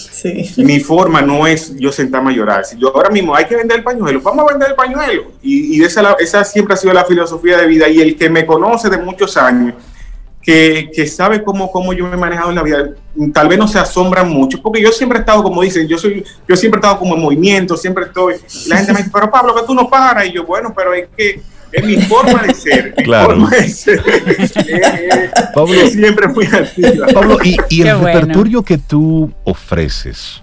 mi forma no es yo sentarme a llorar. Si yo ahora mismo hay que vender el pañuelo, vamos a vender el pañuelo. Y, y esa, esa siempre ha sido la filosofía de vida. Y el que me conoce de muchos años, que, sabe cómo, cómo yo me he manejado en la vida, tal vez no se asombran mucho, porque yo siempre he estado, como dicen, yo soy, yo siempre he estado como en movimiento, siempre estoy, la gente me dice, pero Pablo, que tú no paras, y yo, bueno, pero es que es mi forma de ser, mi forma de ser. Pablo, siempre fui así. Pablo, y, el repertorio que tú ofreces,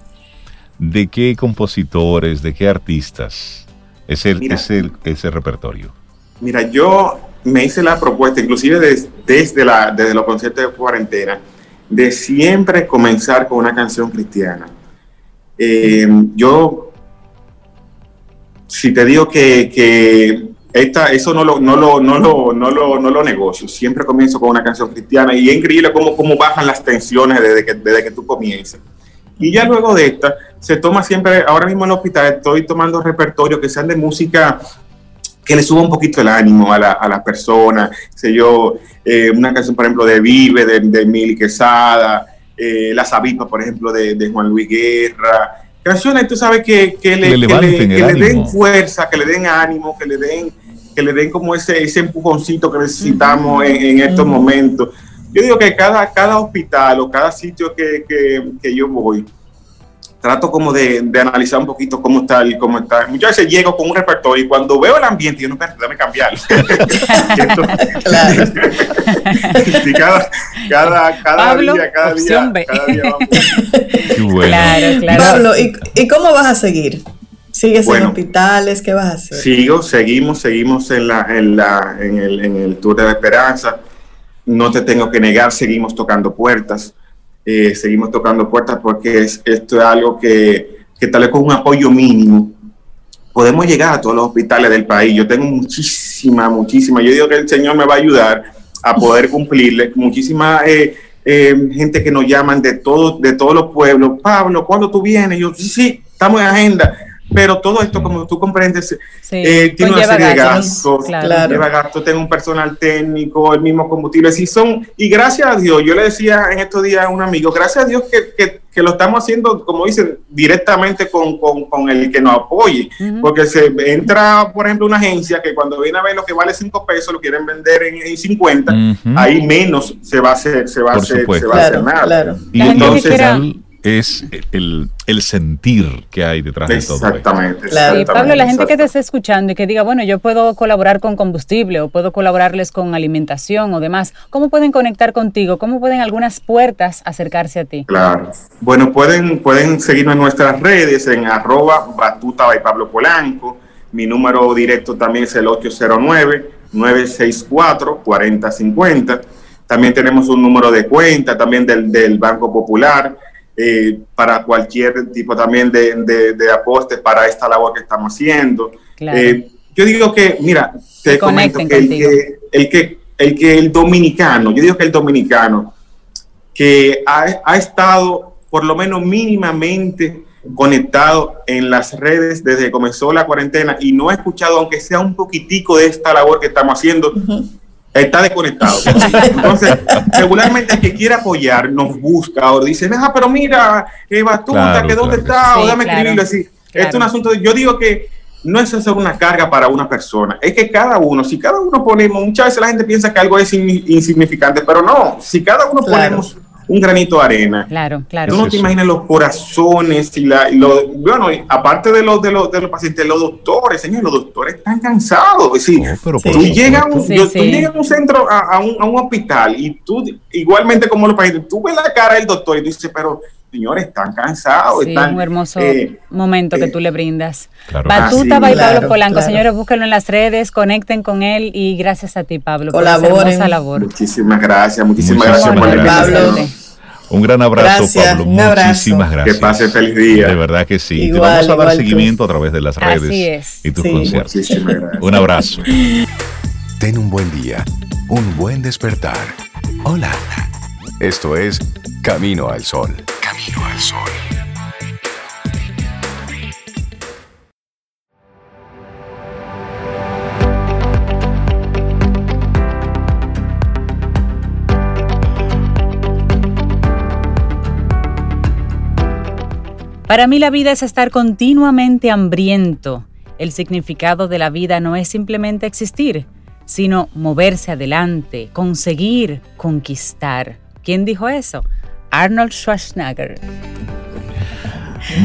¿de qué compositores, de qué artistas es el, es el, ese repertorio? Mira, yo me hice la propuesta, inclusive desde, la, desde los conciertos de cuarentena, de siempre comenzar con una canción cristiana. Eh, yo, si te digo que, esta, eso no lo, no, lo, no, lo, no, lo, no lo negocio, siempre comienzo con una canción cristiana y es increíble cómo, cómo bajan las tensiones desde que, desde que tú comienzas. Y ya luego de esta, se toma siempre, ahora mismo en el hospital estoy tomando repertorio que sean de música que le suba un poquito el ánimo a, la, a las personas. Sé yo, eh, una canción, por ejemplo, de Vive, de, de Mili Quesada, eh, La Sabipa, por ejemplo, de, de, Juan Luis Guerra. Canciones, tú sabes, que, que le, que le, den fuerza, que le den ánimo, que le den, que le den como ese, ese empujoncito que necesitamos en, estos momentos. Yo digo que cada, cada hospital o cada sitio que, que yo voy, trato como de, analizar un poquito cómo está y cómo está. Muchas veces llego con un repertorio y cuando veo el ambiente, yo no, déjame cambiar. claro. cada, cada, cada día, cada día, cada día Claro, claro. Pablo, ¿y, ¿y cómo vas a seguir? ¿Sigues en hospitales? ¿Qué vas a hacer? Sigo, seguimos, seguimos en, la, en, la, en, el, en el Tour de la Esperanza. No te tengo que negar, seguimos tocando puertas. Eh, seguimos tocando puertas porque es, esto es algo que, que tal vez con un apoyo mínimo podemos llegar a todos los hospitales del país. Yo tengo muchísima, muchísima. Yo digo que el Señor me va a ayudar a poder cumplirle. Muchísima eh, eh, gente que nos llaman de, todo, de todos los pueblos. Pablo, ¿cuándo tú vienes? Yo, sí, sí, estamos en agenda pero todo esto, como tú comprendes, eh, tiene una serie de gastos, claro. lleva gastos, tengo un personal técnico, el mismo combustible, sí son, y gracias a Dios, yo le decía en estos días a un amigo, gracias a Dios que, que, que lo estamos haciendo, como dicen, directamente con, con, con el que nos apoye, porque se entra, por ejemplo, una agencia que cuando viene a ver lo que vale 5 pesos, lo quieren vender en, 50, ahí menos se va a hacer, se va a hacer, se va a hacer nada. Y entonces es el, el, sentir que hay detrás de todo. Exactamente. Pablo, la gente que te esté escuchando y que diga, bueno, yo puedo colaborar con combustible o puedo colaborarles con alimentación o demás, ¿cómo pueden conectar contigo? ¿Cómo pueden algunas puertas acercarse a ti? Claro. Bueno, pueden, pueden seguirnos en nuestras redes en arroba batuta by Pablo Polanco. Mi número directo también es el 809-964-4050. También tenemos un número de cuenta también del, del Banco Popular eh, para cualquier tipo también de, de, aporte para esta labor que estamos haciendo. Eh, yo digo que, mira, te comento que el, que el, que el que el dominicano, yo digo que el dominicano que ha, ha estado por lo menos mínimamente conectado en las redes desde que comenzó la cuarentena y no ha escuchado, aunque sea un poquitico de esta labor que estamos haciendo, está desconectado. Entonces, regularmente el que quiere apoyar nos busca o dice, ah, pero mira, eh, Batuta, que dónde está, o dame escribirle así. Esto es un asunto, yo digo que no es hacer una carga para una persona, es que cada uno, si cada uno ponemos, muchas veces la gente piensa que algo es insignificante, pero no, si cada uno ponemos un granito de arena. Claro, claro. Tú no te imaginas los corazones y la, lo, bueno, aparte de los, de los, de los pacientes, los doctores, señor, los doctores están cansados. Es decir, pero tú, llegas, un, a un centro, a, un, a, un, hospital y tú, igualmente como los pacientes, tú ves la cara del doctor y dices, pero señores, están cansados. Sí, un hermoso eh, momento que eh, tú le brindas. Batuta by Pablo Polanco. Señores, búsquenlo en las redes, conecten con él y gracias a ti, Pablo, Colaboren. por labor. Muchísimas gracias, muchísimas gracias por el Pablo. Un gran abrazo, Pablo. Muchísimas gracias. Que pase feliz día. De verdad que sí. Te vamos a dar seguimiento a través de las redes y tus conciertos. Un abrazo. Ten un buen día, un buen despertar. Hola. Esto es Camino al Sol. Camino al Sol. Para mí la vida es estar continuamente hambriento. El significado de la vida no es simplemente existir, sino moverse adelante, conseguir, conquistar. ¿Quién dijo eso? Arnold Schwarzenegger.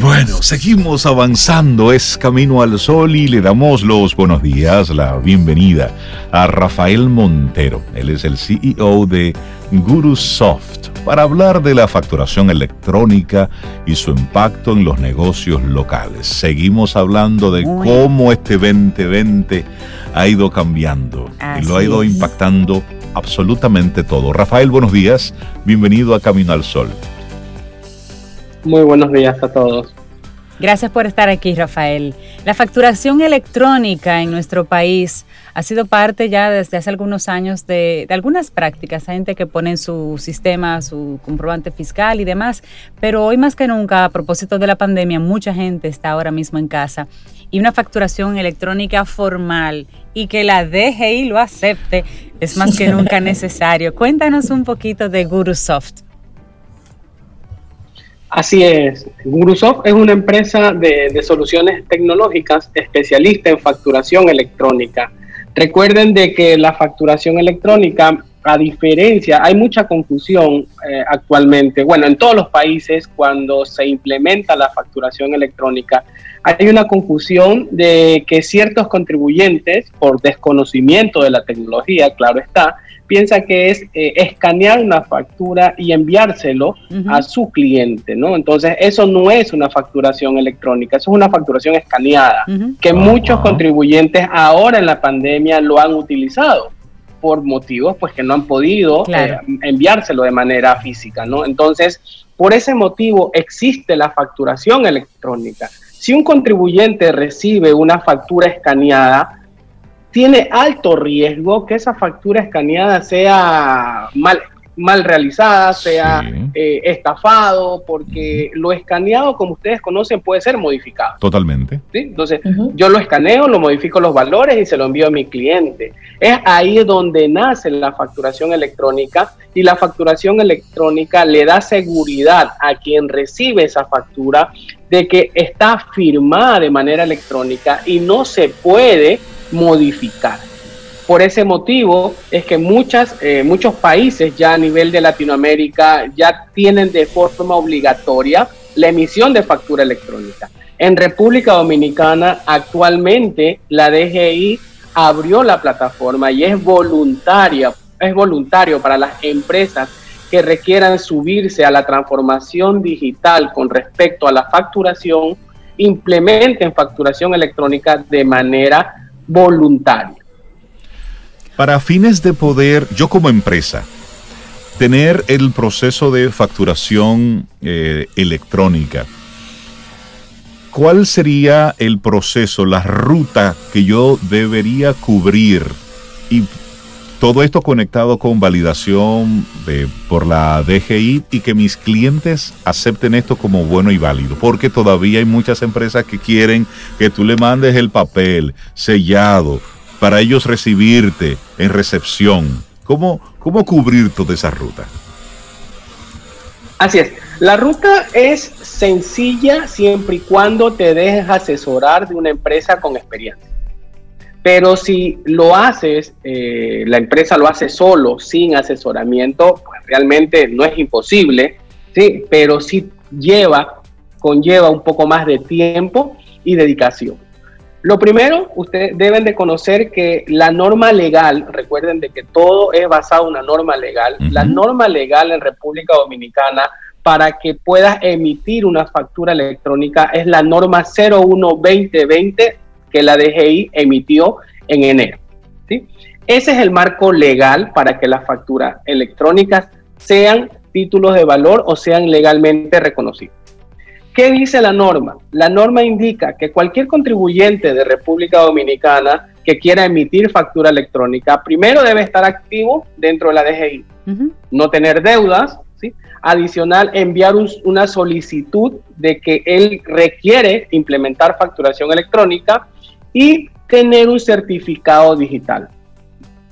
Bueno, seguimos avanzando, es Camino al Sol y le damos los buenos días, la bienvenida a Rafael Montero. Él es el CEO de GuruSoft para hablar de la facturación electrónica y su impacto en los negocios locales. Seguimos hablando de cómo este 2020 ha ido cambiando y lo ha ido impactando absolutamente todo. Rafael, buenos días, bienvenido a Camino al Sol. Muy buenos días a todos. Gracias por estar aquí, Rafael. La facturación electrónica en nuestro país ha sido parte ya desde hace algunos años de, algunas prácticas. Hay gente que pone en su sistema su comprobante fiscal y demás, pero hoy más que nunca, a propósito de la pandemia, mucha gente está ahora mismo en casa y una facturación electrónica formal y que la DGI lo acepte es más que nunca necesario. Cuéntanos un poquito de GuruSoft. Así es, GuruSoft es una empresa de, de soluciones tecnológicas especialista en facturación electrónica. Recuerden de que la facturación electrónica a diferencia, hay mucha confusión eh, actualmente, bueno, en todos los países cuando se implementa la facturación electrónica, hay una confusión de que ciertos contribuyentes, por desconocimiento de la tecnología, claro está, piensa que es eh, escanear una factura y enviárselo a su cliente, ¿no? Entonces, eso no es una facturación electrónica, eso es una facturación escaneada, que muchos contribuyentes ahora en la pandemia lo han utilizado por motivos pues que no han podido eh, enviárselo de manera física, ¿no? Entonces, por ese motivo existe la facturación electrónica. Si un contribuyente recibe una factura escaneada, tiene alto riesgo que esa factura escaneada sea mal, mal realizada, sea eh, estafado, porque lo escaneado, como ustedes conocen, puede ser modificado. Totalmente. Entonces, yo lo escaneo, lo modifico los valores y se lo envío a mi cliente. Es ahí donde nace la facturación electrónica y la facturación electrónica le da seguridad a quien recibe esa factura de que está firmada de manera electrónica y no se puede modificar. Por ese motivo es que muchas, eh, muchos países ya a nivel de Latinoamérica ya tienen de forma obligatoria la emisión de factura electrónica. En República Dominicana actualmente la DGI abrió la plataforma y es voluntaria, es voluntario para las empresas que requieran subirse a la transformación digital con respecto a la facturación, implementen facturación electrónica de manera voluntario. Para fines de poder, yo como empresa, tener el proceso de facturación eh, electrónica, ¿cuál sería el proceso, la ruta que yo debería cubrir y todo esto conectado con validación por la DGI y que mis clientes acepten esto como bueno y válido, porque todavía hay muchas empresas que quieren que tú le mandes el papel sellado para ellos recibirte en recepción. ¿Cómo, cómo cubrir toda esa ruta? Así es. La ruta es sencilla siempre y cuando te dejes asesorar de una empresa con experiencia. Pero si lo haces, eh, la empresa lo hace solo, sin asesoramiento, pues realmente no es imposible, ¿sí? pero sí lleva, conlleva un poco más de tiempo y dedicación. Lo primero, ustedes deben de conocer que la norma legal, recuerden de que todo es basado en una norma legal, la norma legal en República Dominicana para que puedas emitir una factura electrónica es la norma 01-2020 que la DGI emitió en enero. ¿sí? Ese es el marco legal para que las facturas electrónicas sean títulos de valor o sean legalmente reconocidos. ¿Qué dice la norma? La norma indica que cualquier contribuyente de República Dominicana que quiera emitir factura electrónica, primero debe estar activo dentro de la DGI, no tener deudas, ¿sí? adicional enviar una solicitud de que él requiere implementar facturación electrónica y tener un certificado digital.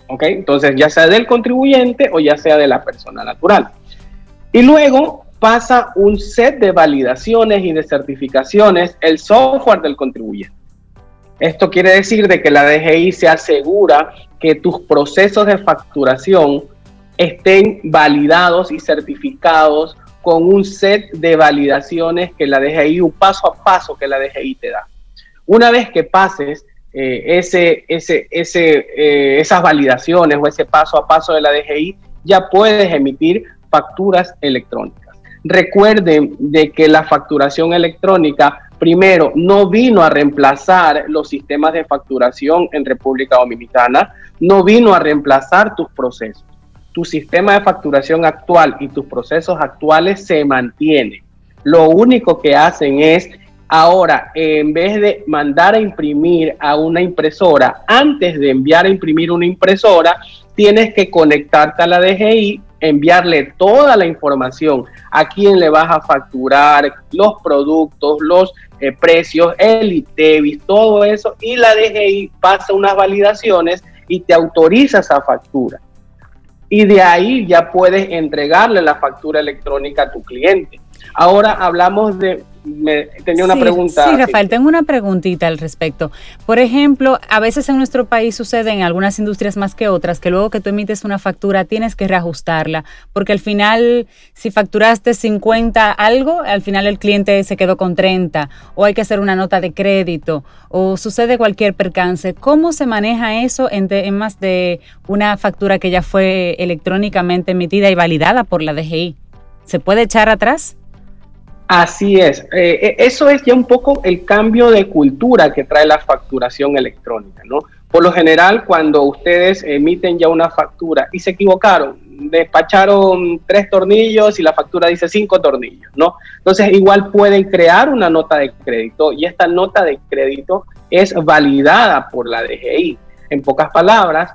¿Ok? Entonces, ya sea del contribuyente o ya sea de la persona natural. Y luego pasa un set de validaciones y de certificaciones el software del contribuyente. Esto quiere decir de que la DGI se asegura que tus procesos de facturación estén validados y certificados con un set de validaciones que la DGI, un paso a paso que la DGI te da. Una vez que pases eh, ese, ese, ese, eh, esas validaciones o ese paso a paso de la DGI, ya puedes emitir facturas electrónicas. Recuerden de que la facturación electrónica, primero, no vino a reemplazar los sistemas de facturación en República Dominicana, no vino a reemplazar tus procesos. Tu sistema de facturación actual y tus procesos actuales se mantienen. Lo único que hacen es Ahora, en vez de mandar a imprimir a una impresora, antes de enviar a imprimir una impresora, tienes que conectarte a la DGI, enviarle toda la información a quién le vas a facturar, los productos, los eh, precios, el ITEVIS, todo eso, y la DGI pasa unas validaciones y te autoriza esa factura. Y de ahí ya puedes entregarle la factura electrónica a tu cliente. Ahora hablamos de me tenía una pregunta. Sí, Rafael, tengo una preguntita al respecto. Por ejemplo, a veces en nuestro país sucede en algunas industrias más que otras que luego que tú emites una factura tienes que reajustarla, porque al final, si facturaste 50 algo, al final el cliente se quedó con 30, o hay que hacer una nota de crédito, o sucede cualquier percance. ¿Cómo se maneja eso en temas de una factura que ya fue electrónicamente emitida y validada por la DGI? ¿Se puede echar atrás? Así es. Eh, eh, eso es ya un poco el cambio de cultura que trae la facturación electrónica, ¿no? Por lo general, cuando ustedes emiten ya una factura y se equivocaron, despacharon tres tornillos y la factura dice cinco tornillos, ¿no? Entonces, igual pueden crear una nota de crédito y esta nota de crédito es validada por la DGI. En pocas palabras,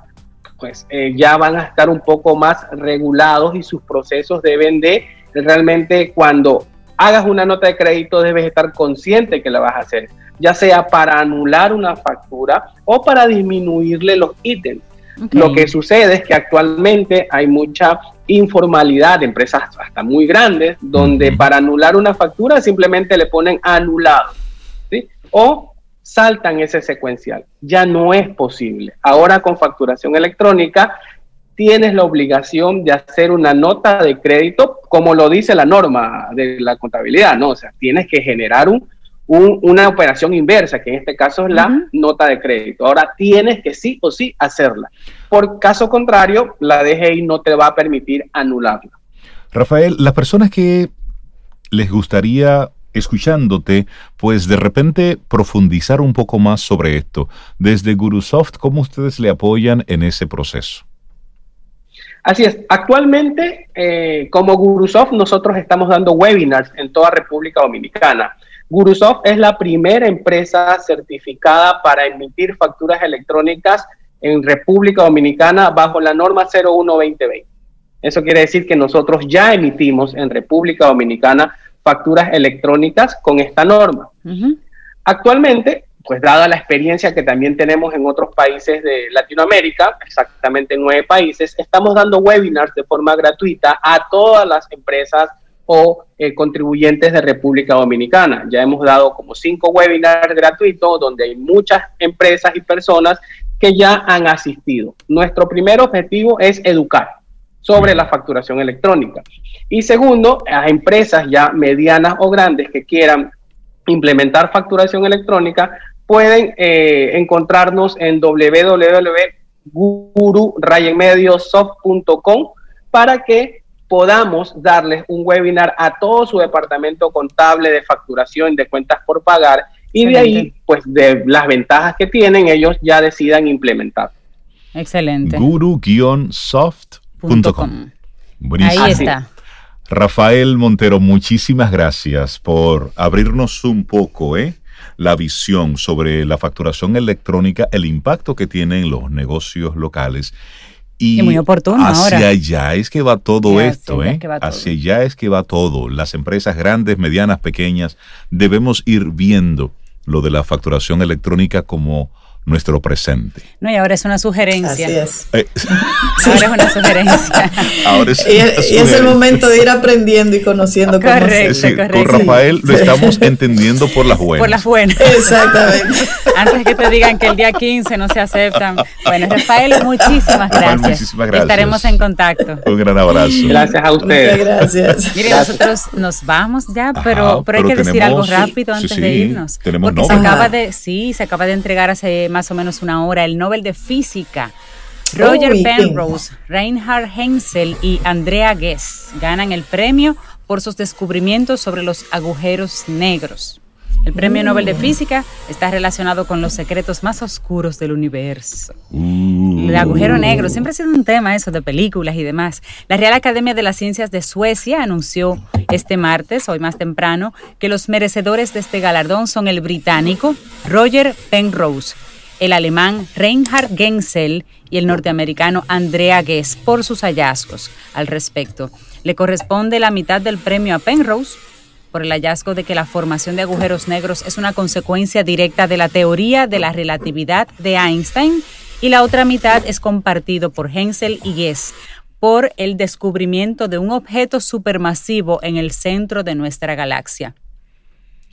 pues eh, ya van a estar un poco más regulados y sus procesos deben de realmente cuando hagas una nota de crédito debes estar consciente que la vas a hacer, ya sea para anular una factura o para disminuirle los ítems. Lo que sucede es que actualmente hay mucha informalidad de empresas hasta muy grandes, donde para anular una factura simplemente le ponen anulado, ¿sí? O saltan ese secuencial. Ya no es posible. Ahora con facturación electrónica tienes la obligación de hacer una nota de crédito, como lo dice la norma de la contabilidad, ¿no? O sea, tienes que generar un, una operación inversa, que en este caso es la nota de crédito. Ahora tienes que sí o sí hacerla. Por caso contrario, la DGI no te va a permitir anularla. Rafael, las personas que les gustaría escuchándote, pues de repente profundizar un poco más sobre esto. Desde Gurusoft, ¿cómo ustedes le apoyan en ese proceso? Así es, actualmente eh, como Gurusoft nosotros estamos dando webinars en toda República Dominicana. Gurusoft es la primera empresa certificada para emitir facturas electrónicas en República Dominicana bajo la norma 01-2020. Eso quiere decir que nosotros ya emitimos en República Dominicana facturas electrónicas con esta norma. Actualmente pues dada la experiencia que también tenemos en otros países de Latinoamérica, exactamente nueve países, estamos dando webinars de forma gratuita a todas las empresas o eh, contribuyentes de República Dominicana. Ya hemos dado como cinco webinars gratuitos donde hay muchas empresas y personas que ya han asistido. Nuestro primer objetivo es educar sobre la facturación electrónica. Y segundo, a empresas ya medianas o grandes que quieran implementar facturación electrónica, pueden eh, encontrarnos en www.guru-mediosoft.com para que podamos darles un webinar a todo su departamento contable de facturación de cuentas por pagar y de ahí, pues de las ventajas que tienen, ellos ya decidan implementar. Excelente. Guru-soft.com. Ahí está. Rafael Montero, muchísimas gracias por abrirnos un poco, ¿eh? La visión sobre la facturación electrónica, el impacto que tienen los negocios locales. Y, muy oportuno hacia allá es que va todo esto, ¿eh? Hacia allá es que va todo. Las empresas grandes, medianas, pequeñas, debemos ir viendo lo de la facturación electrónica como nuestro presente. No, y ahora es una sugerencia. Así es. Eh, ahora es una sugerencia. ahora es y, es el momento de ir aprendiendo y conociendo cómo correcto, Con Rafael lo estamos entendiendo por las buenas. Por las buenas. Exactamente. Antes que te digan que el día 15 no se aceptan. Bueno, Rafael, muchísimas gracias. muchísimas gracias. Estaremos en contacto. Un gran abrazo. Gracias a ustedes. gracias. Miren, nosotros nos vamos ya, pero, pero, hay que decir algo rápido antes de irnos. Tenemos porque se acaba de, sí, se acaba de entregar hace más o menos una hora el Nobel de Física. Roger Penrose, Reinhard Hensel y Andrea Ghez ganan el premio por sus descubrimientos sobre los agujeros negros. El Premio Nobel de mm. Física está relacionado con los secretos más oscuros del universo. Mm. El agujero negro siempre ha sido un tema eso de películas y demás. La Real Academia de las Ciencias de Suecia anunció este martes, hoy más temprano, que los merecedores de este galardón son el británico Roger Penrose, el alemán Reinhard Gensel y el norteamericano Andrea Ghez por sus hallazgos al respecto. Le corresponde la mitad del premio a Penrose por el hallazgo de que la formación de agujeros negros es una consecuencia directa de la teoría de la relatividad de Einstein y la otra mitad es compartido por Hensel y Ghez por el descubrimiento de un objeto supermasivo en el centro de nuestra galaxia.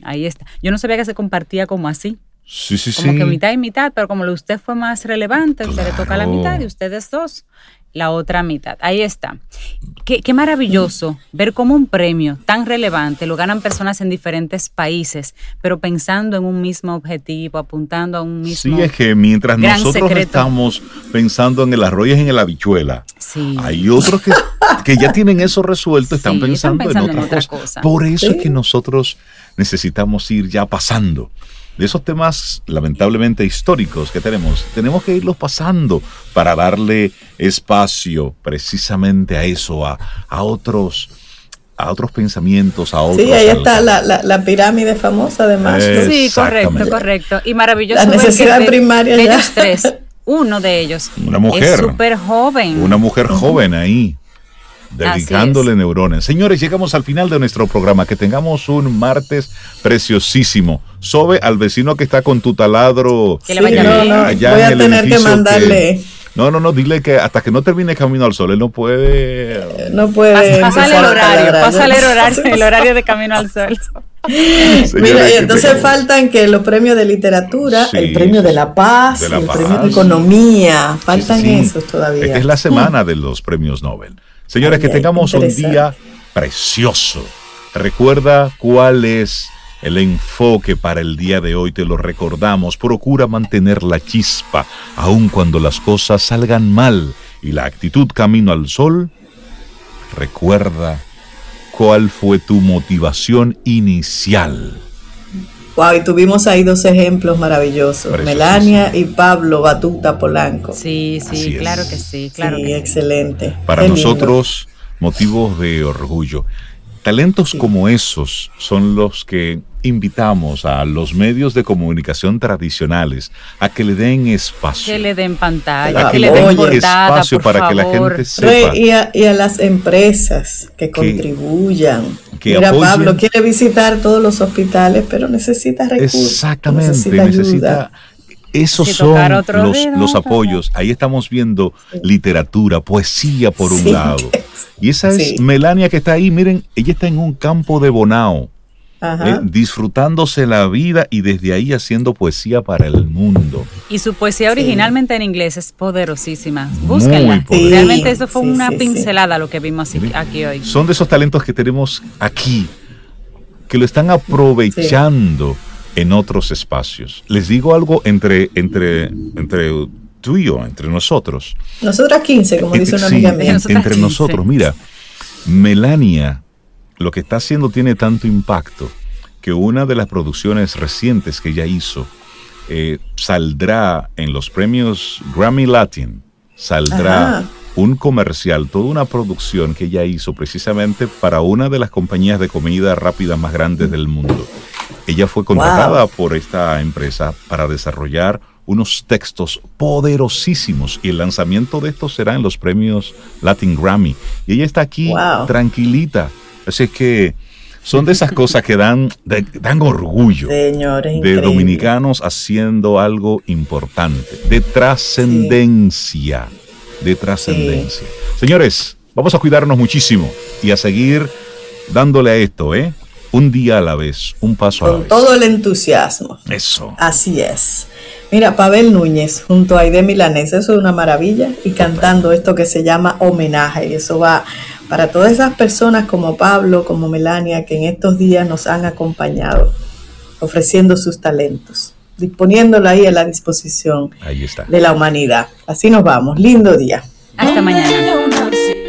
Ahí está. Yo no sabía que se compartía como así. Sí, sí, como que mitad y mitad, pero como usted fue más relevante, usted le toca la mitad y ustedes dos la otra mitad. Ahí está. Qué, qué, maravilloso ver cómo un premio tan relevante lo ganan personas en diferentes países, pero pensando en un mismo objetivo, apuntando a un mismo. Sí, es que mientras nosotros estamos pensando en el arroyo y en el habichuela, hay otros que, que, ya tienen eso resuelto, están, pensando, en, otra cosa. Por eso es que nosotros necesitamos ir ya pasando de esos temas lamentablemente históricos que tenemos, tenemos que irlos pasando para darle espacio precisamente a eso, a, otros a otros pensamientos, a otros. Sí, ahí está la, pirámide famosa de Maslow. Sí, correcto, correcto. Y maravilloso. La necesidad primaria. De ellos tres, uno de ellos. Una mujer. Súper joven. Una mujer joven ahí dedicándole neuronas. Señores, llegamos al final de nuestro programa. Que tengamos un martes preciosísimo. Sobe al vecino que está con tu taladro. Que le vaya no, no, voy a tener que mandarle. no, no, no, dile que hasta que no termine Camino al Sol, él no puede. No puede. Pásale el horario, pásale el horario, el horario de Camino al Sol. Mira, y entonces faltan que los premios de literatura, el premio de la paz, el premio de economía, faltan esos todavía. Esta es la semana de los premios Nobel. Señores, que tengamos un día precioso. Recuerda cuál es el enfoque para el día de hoy, te lo recordamos. Procura mantener la chispa, aun cuando las cosas salgan mal. Y la actitud camino al sol, recuerda cuál fue tu motivación inicial. Wow, y tuvimos ahí dos ejemplos maravillosos, Melania y Pablo Batuta Polanco. Sí, sí, claro que sí, claro. Sí, excelente. Para nosotros, motivos de orgullo. Talentos como esos son los que invitamos a los medios de comunicación tradicionales a que le den espacio. Que le den pantalla, que le den portada, espacio para que la gente sepa. Y a, y a las empresas que, contribuyan. Mira, Pablo quiere visitar todos los hospitales, pero necesita recursos. Exactamente, necesita, esos son los, los, apoyos. Ahí estamos viendo literatura, poesía por un lado. Y esa es Melania que está ahí. Miren, ella está en un campo de Bonao eh, disfrutándose la vida y desde ahí haciendo poesía para el mundo. Y su poesía originalmente en inglés es poderosísima. Búsquenla. Realmente eso fue una pincelada lo que vimos aquí hoy. Son de esos talentos que tenemos aquí, que lo están aprovechando en otros espacios. Les digo algo entre, entre, entre tú y yo, entre nosotros. Nosotras 15, como dice una amiga mía. Entre nosotros, mira, Melania lo que está haciendo tiene tanto impacto que una de las producciones recientes que ella hizo eh, saldrá en los premios Grammy Latin, saldrá un comercial, toda una producción que ella hizo precisamente para una de las compañías de comida rápida más grandes del mundo. Ella fue contratada por esta empresa para desarrollar unos textos poderosísimos y el lanzamiento de estos será en los premios Latin Grammy. Y ella está aquí tranquilita, Así que son de esas cosas que dan, dan orgullo de dominicanos haciendo algo importante, de trascendencia, de trascendencia. Señores, vamos a cuidarnos muchísimo y a seguir dándole a esto, ¿eh? Un día a la vez, un paso a la vez. Con todo el entusiasmo. Eso. Así es. Mira, Pavel Núñez junto a Aide Milanés, eso es una maravilla, y cantando esto que se llama homenaje, y eso va para todas esas personas como Pablo, como Melania, que en estos días nos han acompañado, ofreciendo sus talentos, disponiéndolo ahí a la disposición de la humanidad. Así nos vamos. Lindo día. Hasta mañana.